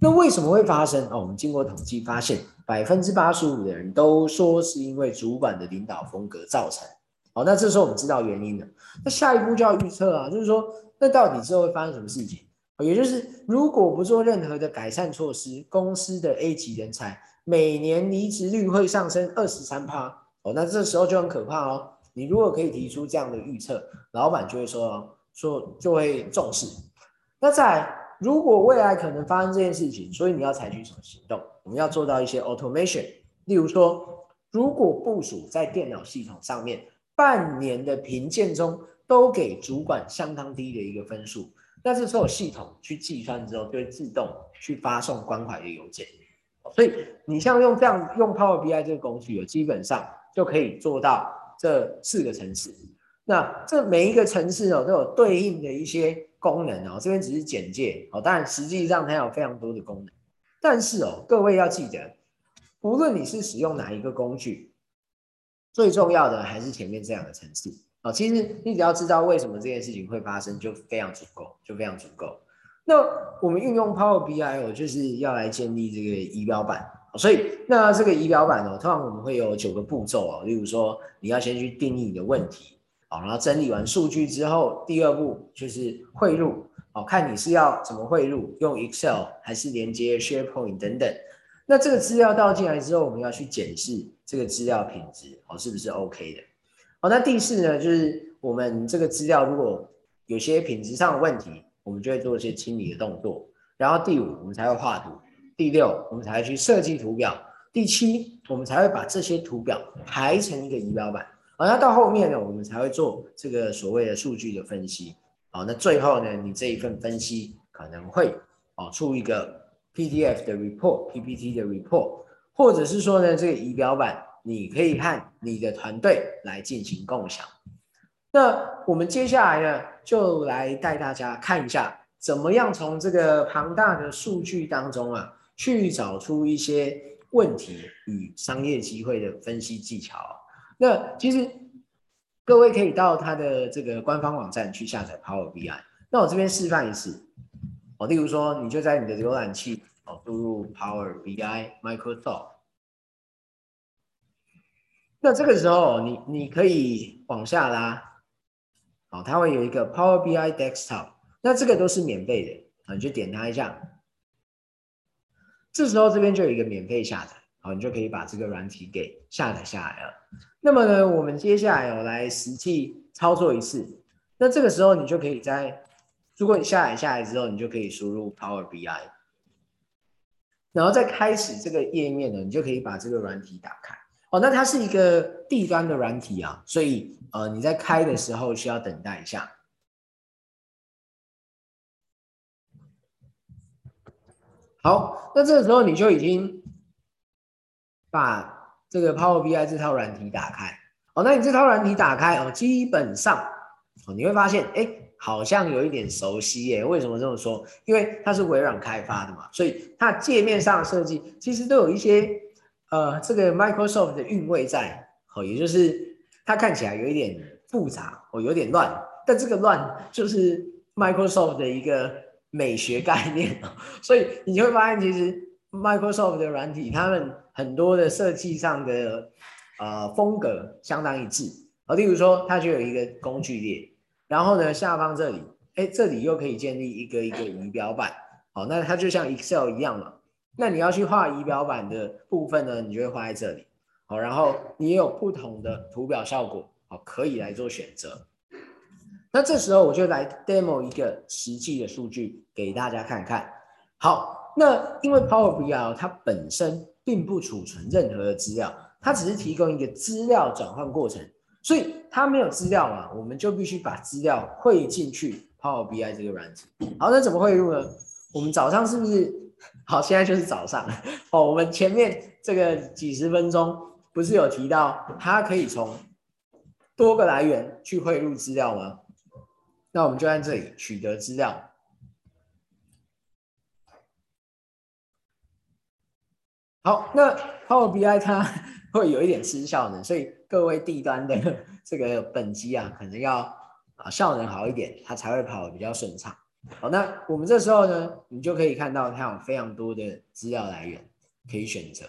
那为什么会发生？哦，我们经过统计发现，百分之八十五的人都说是因为主管的领导风格造成。哦，那这时候我们知道原因了。那下一步就要预测啊，就是说，那到底之后会发生什么事情？也就是如果不做任何的改善措施，公司的 A 级人才每年离职率会上升二十三趴。哦，那这时候就很可怕哦。你如果可以提出这样的预测，老板就会说说就会重视。那在如果未来可能发生这件事情，所以你要采取什么行动？我们要做到一些 automation，例如说，如果部署在电脑系统上面，半年的评鉴中都给主管相当低的一个分数，那这时候系统去计算之后，就会自动去发送关怀的邮件。所以你像用这样用 Power BI 这个工具，基本上就可以做到这四个层次。那这每一个层次哦，都有对应的一些功能哦。这边只是简介哦，当然实际上它有非常多的功能。但是哦，各位要记得，无论你是使用哪一个工具，最重要的还是前面这两个层次哦。其实你只要知道为什么这件事情会发生，就非常足够，就非常足够。那我们运用 Power BI 哦，就是要来建立这个仪表板。所以那这个仪表板哦，通常我们会有九个步骤哦。例如说，你要先去定义你的问题，好，然后整理完数据之后，第二步就是汇入，好，看你是要怎么汇入，用 Excel 还是连接 SharePoint 等等。那这个资料倒进来之后，我们要去检视这个资料品质，哦，是不是 OK 的？好，那第四呢，就是我们这个资料如果有些品质上的问题。我们就会做一些清理的动作，然后第五，我们才会画图；第六，我们才会去设计图表；第七，我们才会把这些图表排成一个仪表板。好，那到后面呢，我们才会做这个所谓的数据的分析。好，那最后呢，你这一份分析可能会哦出一个 PDF 的 report、PPT 的 report，或者是说呢，这个仪表板你可以和你的团队来进行共享。那我们接下来呢，就来带大家看一下，怎么样从这个庞大的数据当中啊，去找出一些问题与商业机会的分析技巧。那其实各位可以到它的这个官方网站去下载 Power BI。那我这边示范一次，哦，例如说，你就在你的浏览器哦，输入 Power BI Microsoft。那这个时候，你你可以往下拉。好，它会有一个 Power BI Desktop，那这个都是免费的啊，你就点它一下。这时候这边就有一个免费下载，好，你就可以把这个软体给下载下来了。那么呢，我们接下来有来实际操作一次。那这个时候你就可以在，如果你下载下来之后，你就可以输入 Power BI，然后再开始这个页面呢，你就可以把这个软体打开。哦，那它是一个地端的软体啊，所以呃你在开的时候需要等待一下。好，那这个时候你就已经把这个 Power BI 这套软体打开。哦，那你这套软体打开哦，基本上哦你会发现，哎，好像有一点熟悉耶。为什么这么说？因为它是微软开发的嘛，所以它界面上的设计其实都有一些。呃，这个 Microsoft 的韵味在，哦，也就是它看起来有一点复杂，哦，有点乱，但这个乱就是 Microsoft 的一个美学概念，所以你就会发现，其实 Microsoft 的软体，他们很多的设计上的呃风格相当一致，哦，例如说，它就有一个工具列，然后呢，下方这里，哎，这里又可以建立一个一个仪表板，好，那它就像 Excel 一样嘛。那你要去画仪表板的部分呢，你就会画在这里，好，然后你也有不同的图表效果，好，可以来做选择。那这时候我就来 demo 一个实际的数据给大家看看。好，那因为 Power BI 它本身并不储存任何的资料，它只是提供一个资料转换过程，所以它没有资料嘛，我们就必须把资料汇进去 Power BI 这个软体。好，那怎么汇入呢？我们早上是不是？好，现在就是早上哦。我们前面这个几十分钟不是有提到，它可以从多个来源去汇入资料吗？那我们就在这里取得资料。好，那 Power BI 它会有一点吃效能，所以各位地端的 这个本机啊，可能要啊效能好一点，它才会跑得比较顺畅。好，那我们这时候呢，你就可以看到它有非常多的资料来源可以选择。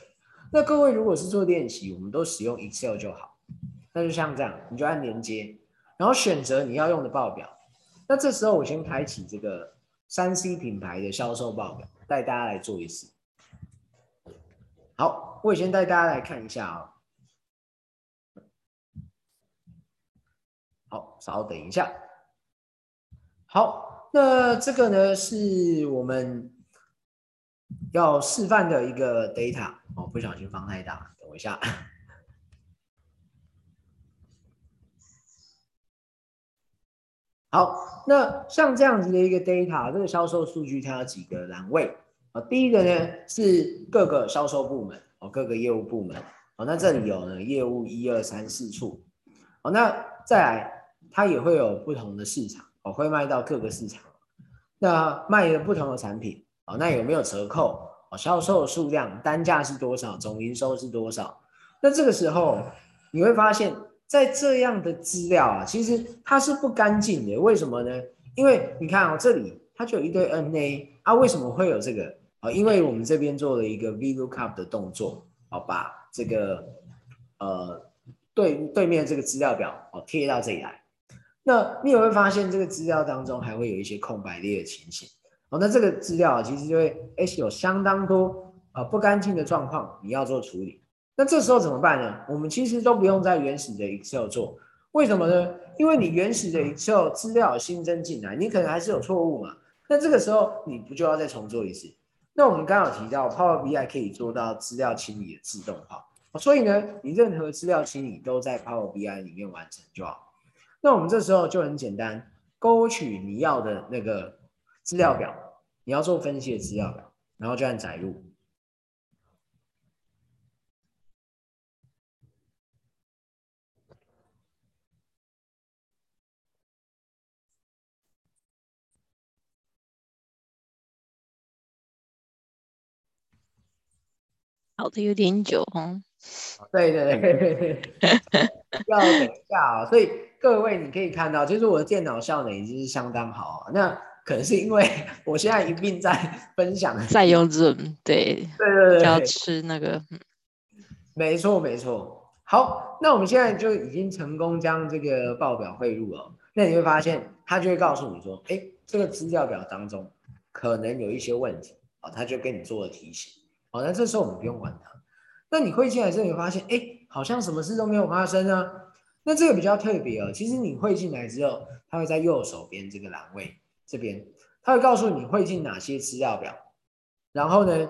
那各位如果是做练习，我们都使用 Excel 就好。那就像这样，你就按连接，然后选择你要用的报表。那这时候我先开启这个三 C 品牌的销售报表，带大家来做一次。好，我先带大家来看一下啊。好，稍等一下。好。那这个呢，是我们要示范的一个 data 哦，不小心放太大，等我一下。好，那像这样子的一个 data，这个销售数据它有几个栏位啊？第一个呢是各个销售部门哦，各个业务部门哦，那这里有呢业务一二三四处哦，那再来它也会有不同的市场哦，会卖到各个市场，那卖的不同的产品哦，那有没有折扣哦？销售数量单价是多少？总营收是多少？那这个时候你会发现。在这样的资料啊，其实它是不干净的。为什么呢？因为你看、哦，这里它就有一堆 NA 啊，为什么会有这个啊？因为我们这边做了一个 VLOOKUP 的动作，好，把这个呃对对面这个资料表哦贴到这里来。那你也会发现这个资料当中还会有一些空白列的情形。哦，那这个资料其实就会哎有相当多啊不干净的状况，你要做处理。那这时候怎么办呢？我们其实都不用在原始的 Excel 做，为什么呢？因为你原始的 Excel 资料新增进来，你可能还是有错误嘛。那这个时候你不就要再重做一次？那我们刚好提到 Power BI 可以做到资料清理的自动化，所以呢，你任何资料清理都在 Power BI 里面完成就好。那我们这时候就很简单，勾取你要的那个资料表，你要做分析的资料表，然后就按载入。跑的有点久哦。对对对，要等一下啊、哦。所以各位，你可以看到，其实我的电脑效能已经是相当好。那可能是因为 我现在一并在 分享，在用 Zoom，对对对对，要吃那个。没错没错。好，那我们现在就已经成功将这个报表汇入了。那你会发现，它就会告诉你说，哎，这个资料表当中可能有一些问题啊，它就跟你做了提醒。好，那这时候我们不用管它。那你汇进来之后，你会发现，哎，好像什么事都没有发生啊。那这个比较特别哦。其实你汇进来之后，它会在右手边这个栏位这边，它会告诉你汇进哪些资料表。然后呢，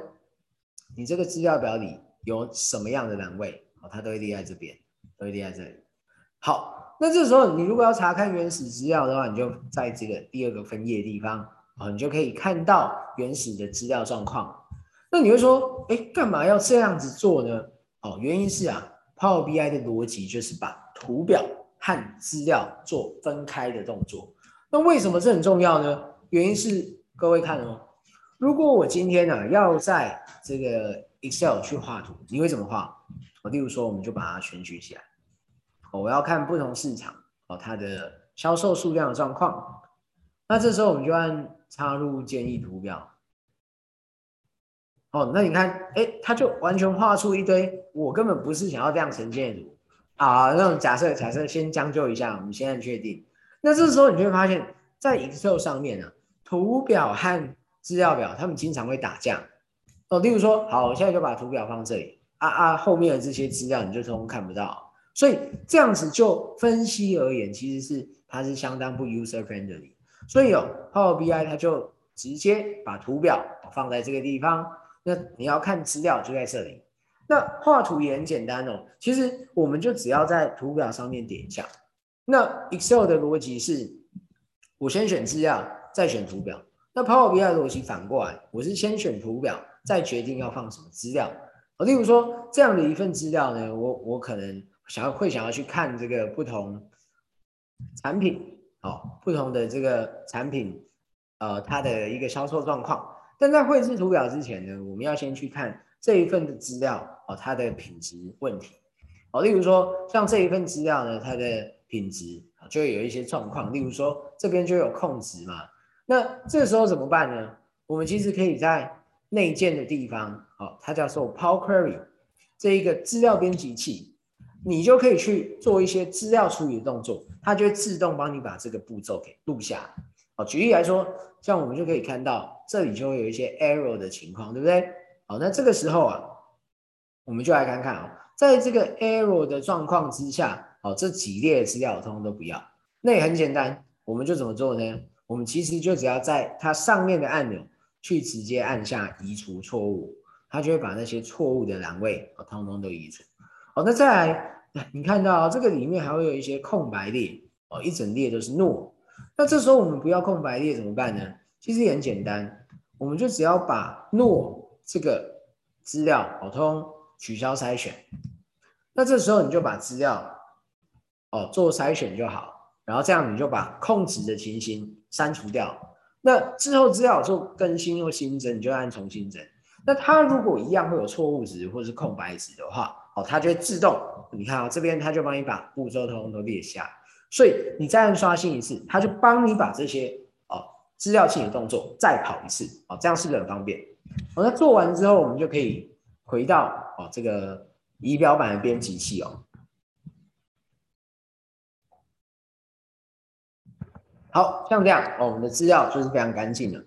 你这个资料表里有什么样的栏位，哦，它都会列在这边，都会列在这里。好，那这时候你如果要查看原始资料的话，你就在这个第二个分页地方，哦，你就可以看到原始的资料状况。那你会说，哎，干嘛要这样子做呢？哦，原因是啊，Power BI 的逻辑就是把图表和资料做分开的动作。那为什么这很重要呢？原因是各位看哦，如果我今天呢、啊、要在这个 Excel 去画图，你会怎么画？我，例如说，我们就把它选举起来。我要看不同市场哦，它的销售数量的状况。那这时候我们就按插入建议图表。哦，那你看，哎，它就完全画出一堆我根本不是想要这样呈现的啊。那种假设，假设先将就一下，我们先按确定。那这时候你就会发现，在 Excel 上面呢、啊，图表和资料表它们经常会打架。哦，例如说，好，我现在就把图表放这里，啊啊，后面的这些资料你就通通看不到。所以这样子就分析而言，其实是它是相当不 user friendly。所以哦，Power BI 它就直接把图表放在这个地方。那你要看资料就在这里，那画图也很简单哦。其实我们就只要在图表上面点一下。那 Excel 的逻辑是，我先选资料，再选图表。那 Power BI 的逻辑反过来，我是先选图表，再决定要放什么资料。例如说这样的一份资料呢，我我可能想要会想要去看这个不同产品，哦，不同的这个产品，呃，它的一个销售状况。但在绘制图表之前呢，我们要先去看这一份的资料哦，它的品质问题哦。例如说，像这一份资料呢，它的品质就会有一些状况。例如说，这边就有空值嘛，那这时候怎么办呢？我们其实可以在内建的地方哦，它叫做 Power Query 这一个资料编辑器，你就可以去做一些资料处理的动作，它就会自动帮你把这个步骤给录下来。好，举例来说，像我们就可以看到，这里就会有一些 error 的情况，对不对？好，那这个时候啊，我们就来看看啊，在这个 error 的状况之下，好，这几列资料通通都不要。那也很简单，我们就怎么做呢？我们其实就只要在它上面的按钮去直接按下移除错误，它就会把那些错误的栏位啊，通通都移除。好，那再来，你看到这个里面还会有一些空白列哦，一整列都是 null。那这时候我们不要空白列怎么办呢？其实也很简单，我们就只要把 NOR 这个资料哦通取消筛选。那这时候你就把资料哦做筛选就好，然后这样你就把空值的情形删除掉。那之后资料做更新或新增，你就按重新增。那它如果一样会有错误值或是空白值的话，哦，它就会自动，你看啊、哦，这边它就帮你把步骤通通都列下，所以你再按刷新一次，它就帮你把这些哦资料清理动作再跑一次，哦，这样是不是很方便？哦，那做完之后，我们就可以回到哦这个仪表板的编辑器哦。好像这样哦，我们的资料就是非常干净的。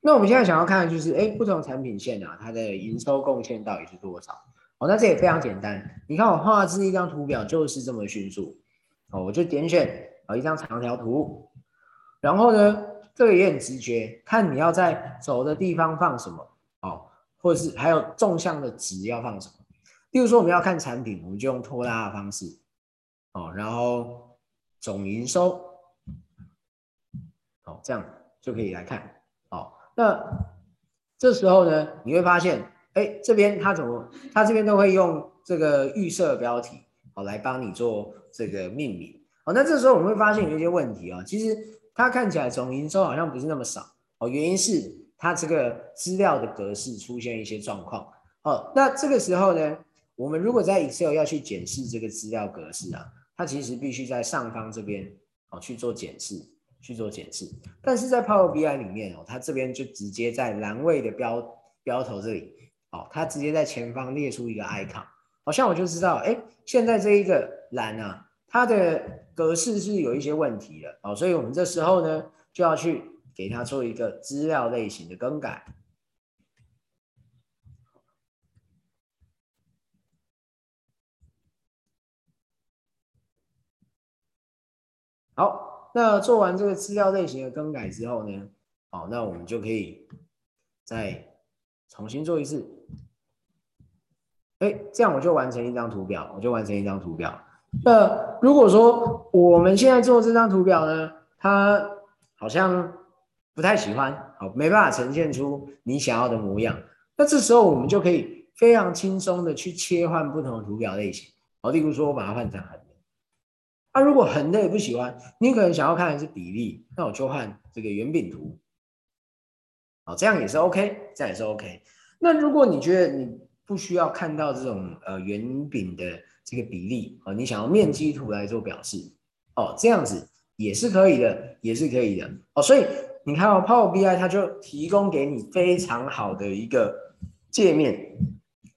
那我们现在想要看的就是，哎，不同产品线啊，它的营收贡献到底是多少？哦，那这也非常简单。你看我画这一张图表就是这么迅速。哦，我就点选啊一张长条图，然后呢，这个也很直觉，看你要在走的地方放什么，或者是还有纵向的值要放什么。例如说我们要看产品，我们就用拖拉的方式哦，然后总营收。哦，这样就可以来看。哦，那这时候呢，你会发现，哎，这边它怎么，它这边都会用这个预设标题，哦，来帮你做这个命名。哦，那这时候我们会发现有一些问题啊，其实它看起来总营收好像不是那么少。哦，原因是它这个资料的格式出现一些状况。哦，那这个时候呢，我们如果在 Excel 要去检视这个资料格式啊，它其实必须在上方这边哦去做检视。去做检视，但是在 Power BI 里面哦，它这边就直接在栏位的标标头这里哦，它直接在前方列出一个 icon，好像我就知道，哎，现在这一个栏啊，它的格式是有一些问题的哦，所以我们这时候呢就要去给它做一个资料类型的更改。好。那做完这个资料类型的更改之后呢，好，那我们就可以再重新做一次。哎，这样我就完成一张图表，我就完成一张图表。那如果说我们现在做这张图表呢，它好像不太喜欢，好，没办法呈现出你想要的模样。那这时候我们就可以非常轻松的去切换不同的图表类型。好，例如说我把它换成横。那、如果横的也不喜欢，你可能想要看的是比例，那我就换这个圆饼图，好，这样也是 OK，这样也是 OK。那如果你觉得你不需要看到这种呃圆饼的这个比例，哦，你想要面积图来做表示，哦，这样子也是可以的，也是可以的，哦，所以你看哦，Power BI 它就提供给你非常好的一个界面，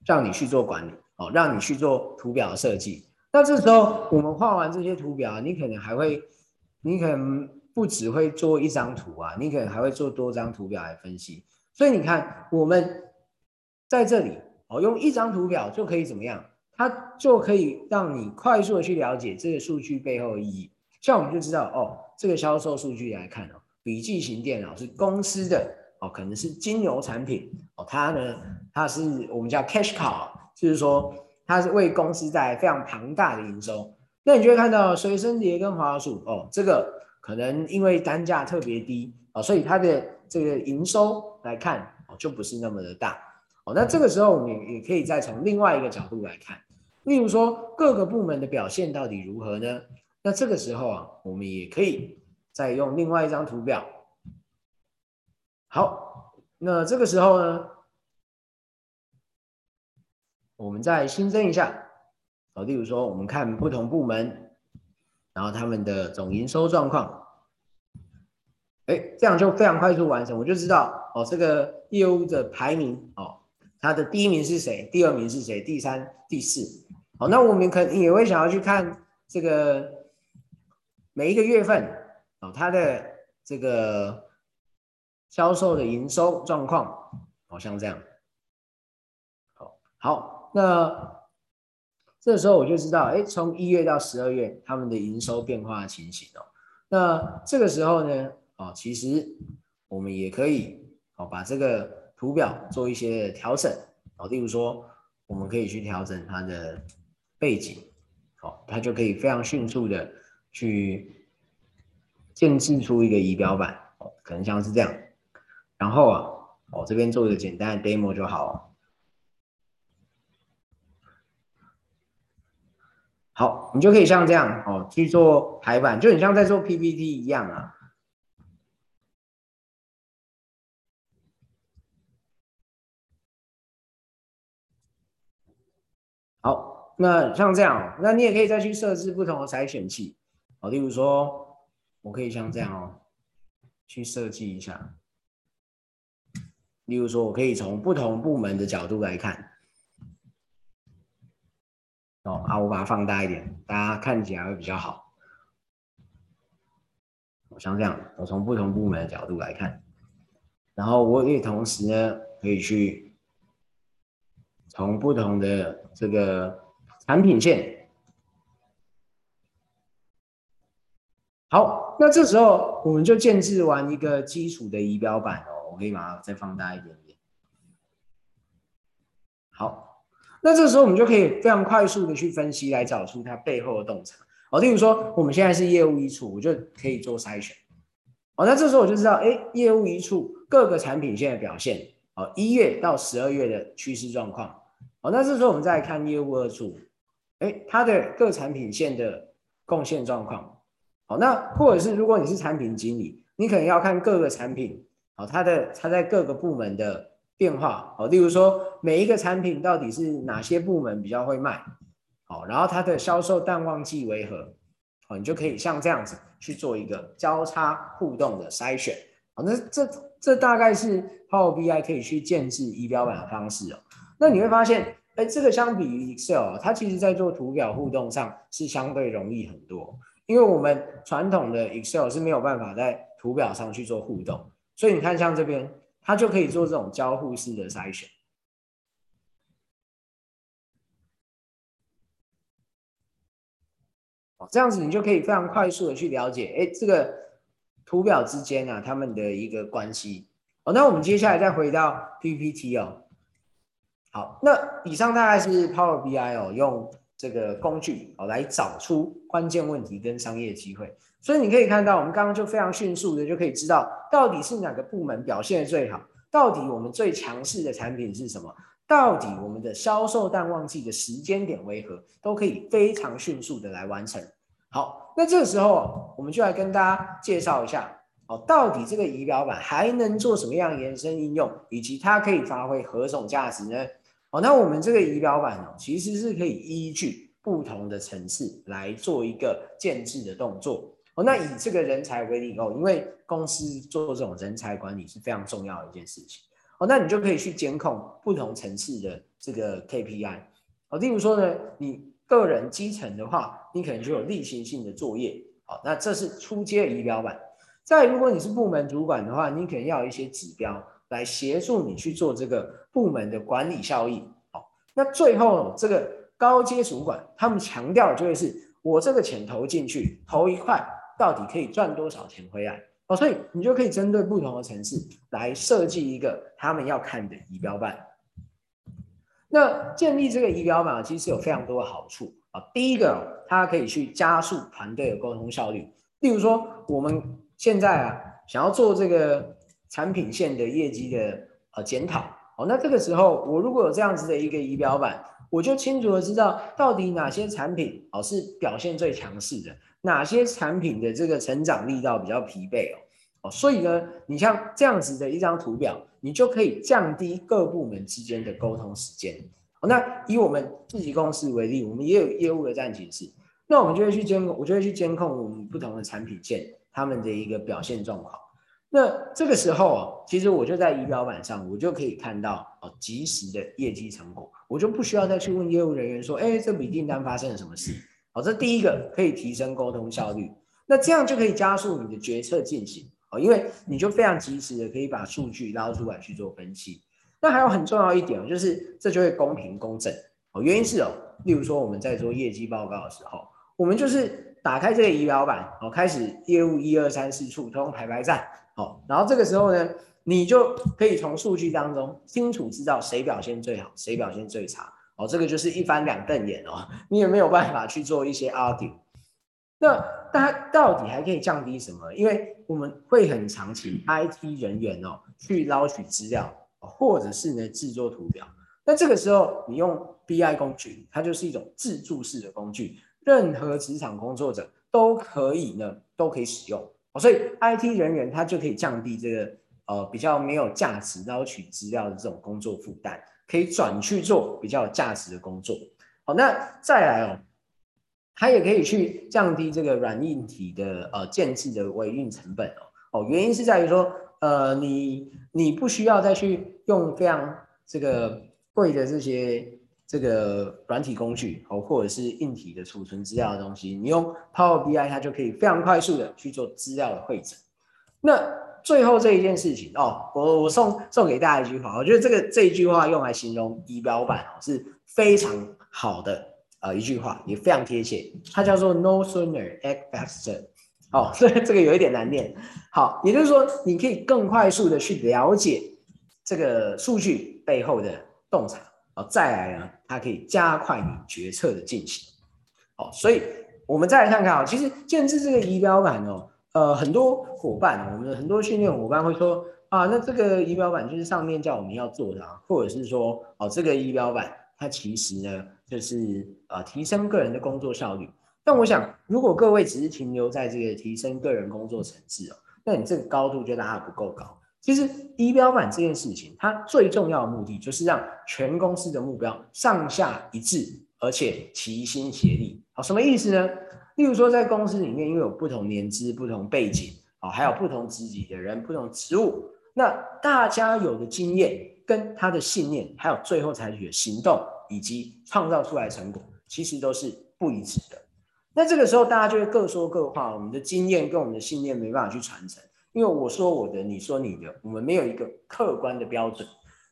让你去做管理，哦，让你去做图表设计。那这时候我们画完这些图表，你可能还会，你可能不只会做一张图啊，你可能还会做多张图表来分析。所以你看，我们在这里哦，用一张图表就可以怎么样？它就可以让你快速的去了解这个数据背后的意义。像我们就知道哦，这个销售数据来看哦，笔记型电脑是公司的哦，可能是金牛产品哦，它呢，它是我们叫 cash cow，就是说。它是为公司带来非常庞大的营收，那你就会看到随身碟跟滑鼠哦，这个可能因为单价特别低哦，所以它的这个营收来看哦就不是那么的大哦。那这个时候我们也可以再从另外一个角度来看，例如说各个部门的表现到底如何呢？那这个时候啊，我们也可以再用另外一张图表。好，那这个时候呢？我们再新增一下，哦，例如说，我们看不同部门，然后他们的总营收状况，哎，这样就非常快速完成，我就知道哦，这个业务的排名哦，它的第一名是谁，第二名是谁，第三、第四，好，那我们可能也会想要去看这个每一个月份哦，它的这个销售的营收状况，好像这样，好，好。那这时候我就知道，哎，从一月到十二月，他们的营收变化情形哦。那这个时候呢，哦，其实我们也可以哦，把这个图表做一些调整哦。例如说，我们可以去调整它的背景，哦，它就可以非常迅速的去建置出一个仪表板，哦，可能像是这样，然后啊，哦，这边做一个简单的 demo 就好。好，你就可以像这样哦去做排版，就很像在做 PPT 一样啊。好，那像这样，那你也可以再去设置不同的筛选器，哦，例如说，我可以像这样哦，去设计一下。例如说，我可以从不同部门的角度来看。哦啊，我把它放大一点，大家看起来会比较好。我像这样，我从不同部门的角度来看，然后我也同时呢，可以去从不同的这个产品线。好，那这时候我们就建置完一个基础的仪表板哦，我可以把它再放大一点点。好。那这时候我们就可以非常快速的去分析，来找出它背后的洞察。哦，例如说我们现在是业务一处，我就可以做筛选。哦，那这时候我就知道，哎，业务一处各个产品线的表现，哦，一月到十二月的趋势状况。哦，那这时候我们再来看业务二处，哎，它的各产品线的贡献状况。那或者是如果你是产品经理，你可能要看各个产品，哦，它的它在各个部门的。变化哦，例如说每一个产品到底是哪些部门比较会卖，好，然后它的销售淡旺季为何，好，你就可以像这样子去做一个交叉互动的筛选，好，那这这大概是 Power BI 可以去建置仪表板的方式哦。那你会发现，哎，这个相比于 Excel，它其实在做图表互动上是相对容易很多，因为我们传统的 Excel 是没有办法在图表上去做互动，所以你看像这边。它就可以做这种交互式的筛选，哦，这样子你就可以非常快速的去了解，哎，这个图表之间啊，他们的一个关系。哦，那我们接下来再回到 PPT 哦，好，那以上大概是 Power BI 哦，用这个工具哦来找出关键问题跟商业机会。所以你可以看到，我们刚刚就非常迅速的就可以知道，到底是哪个部门表现的最好，到底我们最强势的产品是什么，到底我们的销售淡旺季的时间点为何，都可以非常迅速的来完成。好，那这个时候我们就来跟大家介绍一下，哦，到底这个仪表板还能做什么样的延伸应用，以及它可以发挥何种价值呢？哦，那我们这个仪表板哦，其实是可以依据不同的层次来做一个建制的动作。哦，那以这个人才为例哦，因为公司做这种人才管理是非常重要的一件事情哦，那你就可以去监控不同层次的这个 KPI 哦，例如说呢，你个人基层的话，你可能就有例行性的作业，好，那这是初阶仪表板。再如果你是部门主管的话，你可能要有一些指标来协助你去做这个部门的管理效益，好，那最后这个高阶主管他们强调的就会是我这个钱投进去，投一块。到底可以赚多少钱回来哦？所以你就可以针对不同的城市来设计一个他们要看的仪表板。那建立这个仪表板其实有非常多的好处啊。第一个，它可以去加速团队的沟通效率。例如说，我们现在啊想要做这个产品线的业绩的呃检讨那这个时候我如果有这样子的一个仪表板，我就清楚的知道到底哪些产品哦是表现最强势的。哪些产品的这个成长力道比较疲惫哦？哦，所以呢，你像这样子的一张图表，你就可以降低各部门之间的沟通时间。哦，那以我们自己公司为例，我们也有业务的战情室，那我们就会去监控，我就会去监控我们不同的产品线他们的一个表现状况。那这个时候，其实我就在仪表板上，我就可以看到哦，即时的业绩成果，我就不需要再去问业务人员说，哎，这笔订单发生了什么事？好，这第一个可以提升沟通效率，那这样就可以加速你的决策进行哦，因为你就非常及时的可以把数据捞出来去做分析。那还有很重要一点就是这就会公平公正哦，原因是哦，例如说我们在做业绩报告的时候，我们就是打开这个仪表板哦，开始业务一二三四处通排排站哦，然后这个时候呢，你就可以从数据当中清楚知道谁表现最好，谁表现最差。哦，这个就是一翻两瞪眼哦，你也没有办法去做一些 argue。那大家到底还可以降低什么？因为我们会很常请 IT 人员哦去捞取资料，或者是呢制作图表。那这个时候你用 BI 工具，它就是一种自助式的工具，任何职场工作者都可以呢都可以使用。哦所以 IT 人员他就可以降低这个呃比较没有价值捞取资料的这种工作负担，可以转去做比较有价值的工作。好，那再来哦。它也可以去降低这个软硬体的呃建置的维运成本哦哦，原因是在于说呃你你不需要再去用非常这个贵的这些这个软体工具哦，或者是硬体的储存资料的东西，你用 Power BI 它就可以非常快速的去做资料的汇整。那最后这一件事情哦，我我送送给大家一句话，我觉得这个这一句话用来形容仪表板哦是非常好的。呃，一句话也非常贴切，它叫做 “No sooner act faster”。哦，所 以这个有一点难念。好，也就是说，你可以更快速的去了解这个数据背后的洞察。哦，再来呢，它可以加快你决策的进行。哦，所以我们再来看看啊，其实建置这个仪表板哦，呃，很多伙伴，我们的很多训练伙伴会说啊，那这个仪表板就是上面叫我们要做的啊，或者是说哦，这个仪表板它其实呢。就是呃提升个人的工作效率，但我想如果各位只是停留在这个提升个人工作层次哦，那你这个高度就拉得不够高。其实仪表板这件事情，它最重要的目的就是让全公司的目标上下一致，而且齐心协力。好，什么意思呢？例如说在公司里面，因为有不同年资、不同背景，啊，还有不同职级的人、不同职务，那大家有的经验跟他的信念，还有最后采取的行动。以及创造出来的成果，其实都是不一致的。那这个时候，大家就会各说各话，我们的经验跟我们的信念没办法去传承，因为我说我的，你说你的，我们没有一个客观的标准。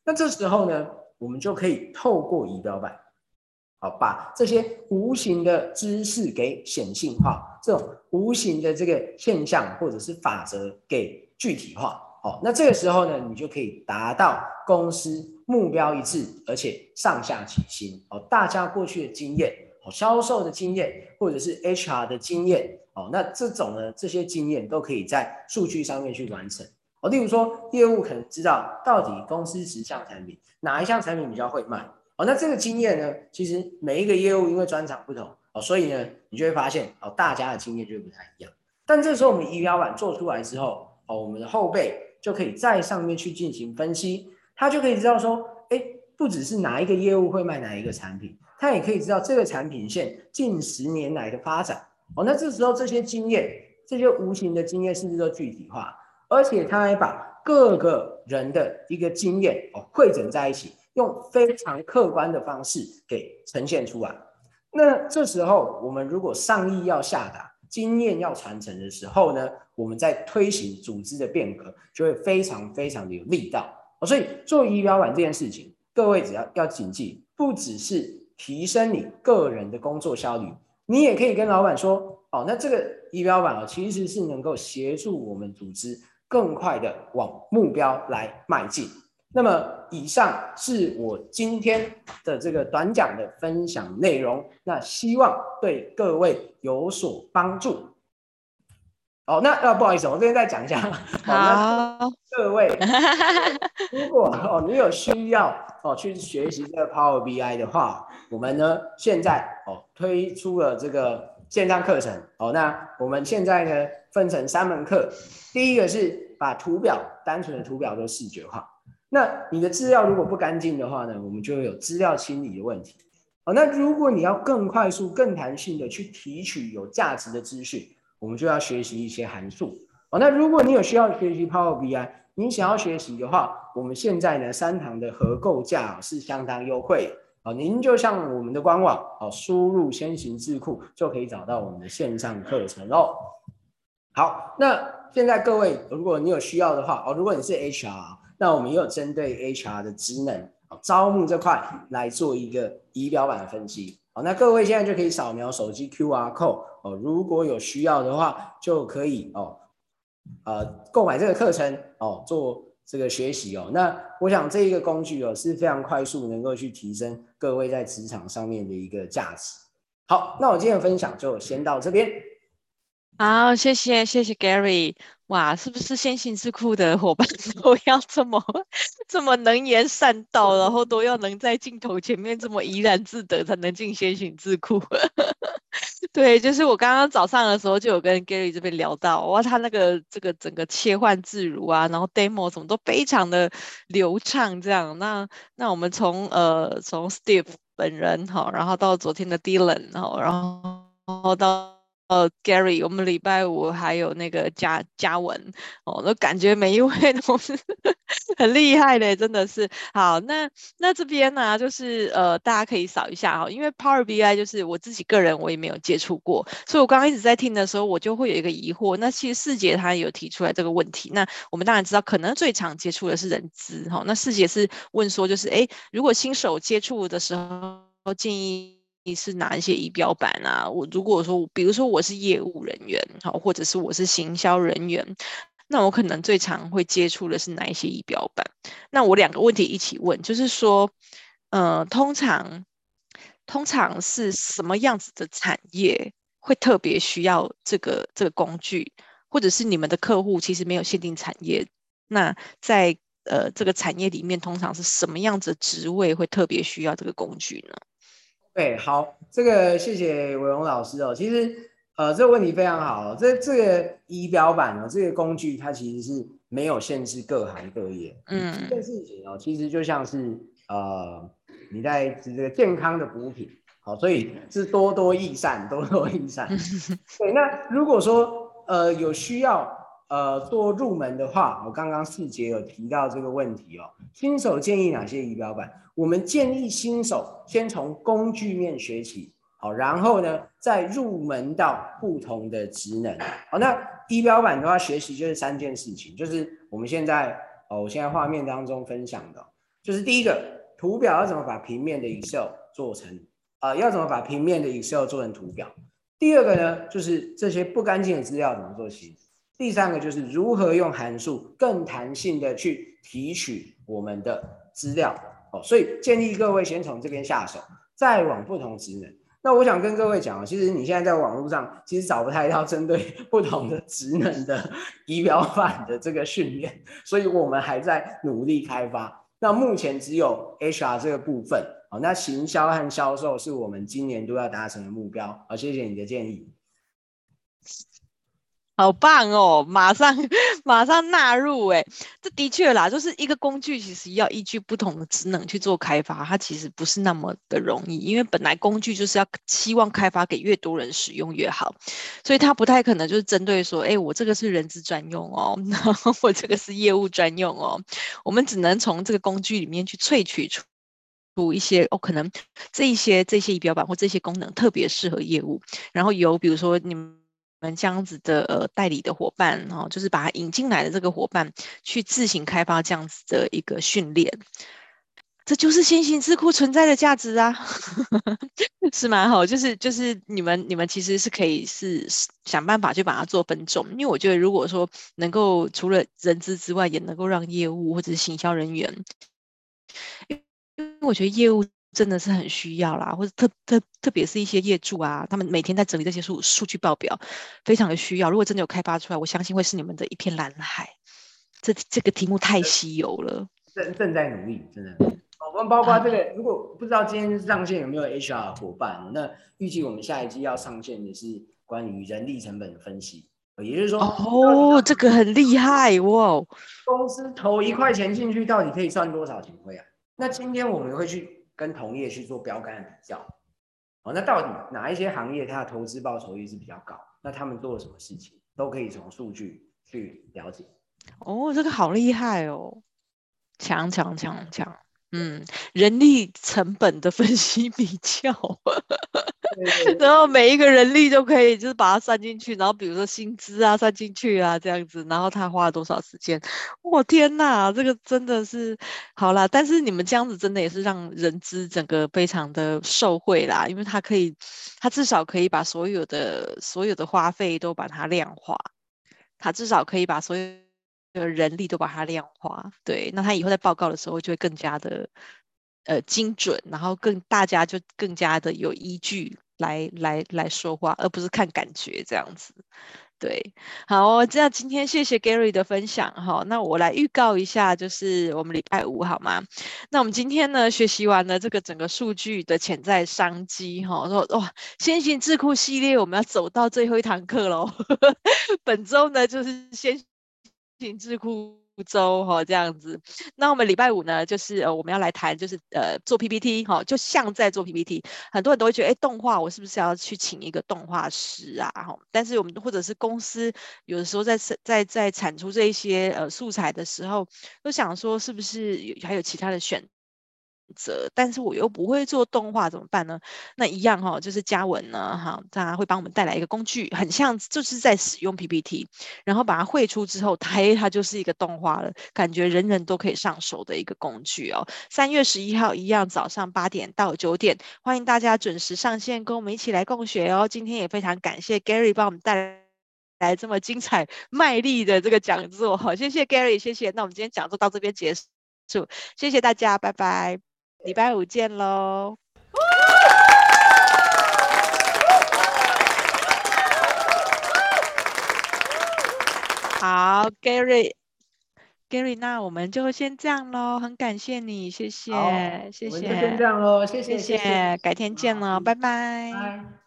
那这时候呢，我们就可以透过仪表板，好，把这些无形的知识给显性化，这种无形的这个现象或者是法则给具体化。好，那这个时候呢，你就可以达到公司目标一致，而且上下齐心。哦，大家过去的经验，哦，销售的经验，或者是 HR 的经验，哦，那这种呢，这些经验都可以在数据上面去完成。哦，例如说，业务可能知道到底公司十项产品哪一项产品比较会卖。哦，那这个经验呢，其实每一个业务因为专长不同，哦，所以呢，你就会发现，哦，大家的经验就会不太一样。但这时候我们仪表板做出来之后，哦，我们的后辈。就可以在上面去进行分析，他就可以知道说，哎，不只是哪一个业务会卖哪一个产品，他也可以知道这个产品线近十年来的发展。哦，那这时候这些经验，这些无形的经验甚至都具体化？而且他还把各个人的一个经验哦汇整在一起，用非常客观的方式给呈现出来。那这时候我们如果上意要下达，经验要传承的时候呢，我们在推行组织的变革，就会非常非常的有力道。所以做仪表板这件事情，各位只要要谨记，不只是提升你个人的工作效率，你也可以跟老板说，哦，那这个仪表板啊，其实是能够协助我们组织更快的往目标来迈进。那么以上是我今天的这个短讲的分享内容，那希望对各位有所帮助。哦，那呃不好意思，我这边再讲一下。好，好各位，如果哦你有需要哦去学习这个 Power BI 的话，我们呢现在哦推出了这个线上课程。哦，那我们现在呢分成三门课，第一个是把图表单纯的图表都视觉化。那你的资料如果不干净的话呢，我们就会有资料清理的问题。哦，那如果你要更快速、更弹性的去提取有价值的资讯，我们就要学习一些函数。哦，那如果你有需要学习 Power BI，你想要学习的话，我们现在呢三堂的合购价是相当优惠的。好，您就像我们的官网，好，输入先行智库就可以找到我们的线上课程喽。好，那现在各位，如果你有需要的话，哦，如果你是 HR。那我们也有针对 HR 的职能，招募这块来做一个仪表板的分析。那各位现在就可以扫描手机 QR code 哦，如果有需要的话，就可以哦，呃，购买这个课程哦，做这个学习哦。那我想这一个工具哦是非常快速，能够去提升各位在职场上面的一个价值。好，那我今天的分享就先到这边。好，谢谢谢谢 Gary，哇，是不是先行智库的伙伴 都要这么这么能言善道，然后都要能在镜头前面这么怡然自得，才能进先行智库？对，就是我刚刚早上的时候就有跟 Gary 这边聊到，哇，他那个这个整个切换自如啊，然后 demo 什么都非常的流畅，这样。那那我们从呃从 Steve 本人哈，然后到昨天的 Dylan 哈，然后到。呃，Gary，我们礼拜五还有那个嘉嘉文哦，都感觉每一位 都是很厉害的，真的是。好，那那这边呢，就是呃，大家可以扫一下哈，因为 Power BI 就是我自己个人我也没有接触过，所以我刚刚一直在听的时候，我就会有一个疑惑。那其实世杰他有提出来这个问题，那我们当然知道，可能最常接触的是人资哈。那世杰是问说，就是哎，如果新手接触的时候建议。你是哪一些仪表板啊？我如果说，比如说我是业务人员，好，或者是我是行销人员，那我可能最常会接触的是哪一些仪表板？那我两个问题一起问，就是说，呃，通常通常是什么样子的产业会特别需要这个这个工具，或者是你们的客户其实没有限定产业？那在呃这个产业里面，通常是什么样子的职位会特别需要这个工具呢？对，好，这个谢谢伟荣老师哦。其实，呃，这个问题非常好。这这个仪表板哦，这个工具它其实是没有限制各行各业。嗯，这件事情哦，其实就像是呃，你在吃这个健康的补品，好，所以是多多益善，多多益善。对，那如果说呃有需要呃做入门的话，我刚刚四杰有提到这个问题哦，新手建议哪些仪表板？我们建议新手先从工具面学起，好，然后呢，再入门到不同的职能。好，那仪表板的话，学习就是三件事情，就是我们现在哦，我现在画面当中分享的，就是第一个图表要怎么把平面的 Excel 做成啊、呃，要怎么把平面的 Excel 做成图表。第二个呢，就是这些不干净的资料怎么做清。第三个就是如何用函数更弹性的去提取我们的资料。哦，所以建议各位先从这边下手，再往不同职能。那我想跟各位讲，其实你现在在网络上其实找不太到针对不同的职能的仪表板的这个训练，所以我们还在努力开发。那目前只有 HR 这个部分，好，那行销和销售是我们今年都要达成的目标。好，谢谢你的建议。好棒哦！马上 马上纳入哎，这的确啦，就是一个工具，其实要依据不同的职能去做开发，它其实不是那么的容易，因为本来工具就是要希望开发给越多人使用越好，所以它不太可能就是针对说，哎，我这个是人资专用哦，我这个是业务专用哦，我们只能从这个工具里面去萃取出出一些哦，可能这一些这些仪表板或这些功能特别适合业务，然后有比如说你们。们这样子的呃代理的伙伴，然后就是把他引进来的这个伙伴去自行开发这样子的一个训练，这就是先行智库存在的价值啊，是蛮好。就是就是你们你们其实是可以是想办法去把它做分众，因为我觉得如果说能够除了人资之外，也能够让业务或者是行销人员，因为我觉得业务。真的是很需要啦，或者特特特别是一些业主啊，他们每天在整理这些数数据报表，非常的需要。如果真的有开发出来，我相信会是你们的一片蓝海。这这个题目太稀有了，正正在努力，真的。我们包括这个，啊、如果不知道今天上线有没有 HR 伙伴，那预计我们下一季要上线的是关于人力成本的分析，也就是说，哦，这个很厉害哇！公司投一块钱进去，到底可以赚多少钱回来？那今天我们会去。跟同业去做标杆的比较，哦，那到底哪一些行业它的投资报酬率是比较高？那他们做了什么事情，都可以从数据去了解。哦，这个好厉害哦，强强强强。嗯，人力成本的分析比较，然后每一个人力都可以就是把它算进去，然后比如说薪资啊算进去啊这样子，然后他花了多少时间？我天哪，这个真的是好啦，但是你们这样子真的也是让人资整个非常的受惠啦，因为他可以，他至少可以把所有的所有的花费都把它量化，他至少可以把所有。的人力都把它量化，对，那他以后在报告的时候就会更加的呃精准，然后更大家就更加的有依据来来来说话，而不是看感觉这样子。对，好，这样今天谢谢 Gary 的分享哈。那我来预告一下，就是我们礼拜五好吗？那我们今天呢学习完了这个整个数据的潜在商机哈，说哇，先行智库系列我们要走到最后一堂课喽。本周呢就是先行智库。周哈这样子，那我们礼拜五呢，就是呃我们要来谈，就是呃做 PPT 哈，就像在做 PPT，很多人都会觉得，哎，动画我是不是要去请一个动画师啊？哈，但是我们或者是公司有的时候在在在产出这一些呃素材的时候，都想说是不是有还有其他的选。责，但是我又不会做动画，怎么办呢？那一样哈、哦，就是嘉文呢，哈，他会帮我们带来一个工具，很像就是在使用 PPT，然后把它绘出之后，它它就是一个动画了，感觉人人都可以上手的一个工具哦。三月十一号一样，早上八点到九点，欢迎大家准时上线，跟我们一起来共学哦。今天也非常感谢 Gary 帮我们带来来这么精彩卖力的这个讲座，好，谢谢 Gary，谢谢。那我们今天讲座到这边结束，谢谢大家，拜拜。礼拜五见喽！好，Gary，Gary，那我们就先这样喽。很感谢你，谢谢，谢谢，先这样喽，谢谢，谢谢，改天见了，拜拜。拜拜。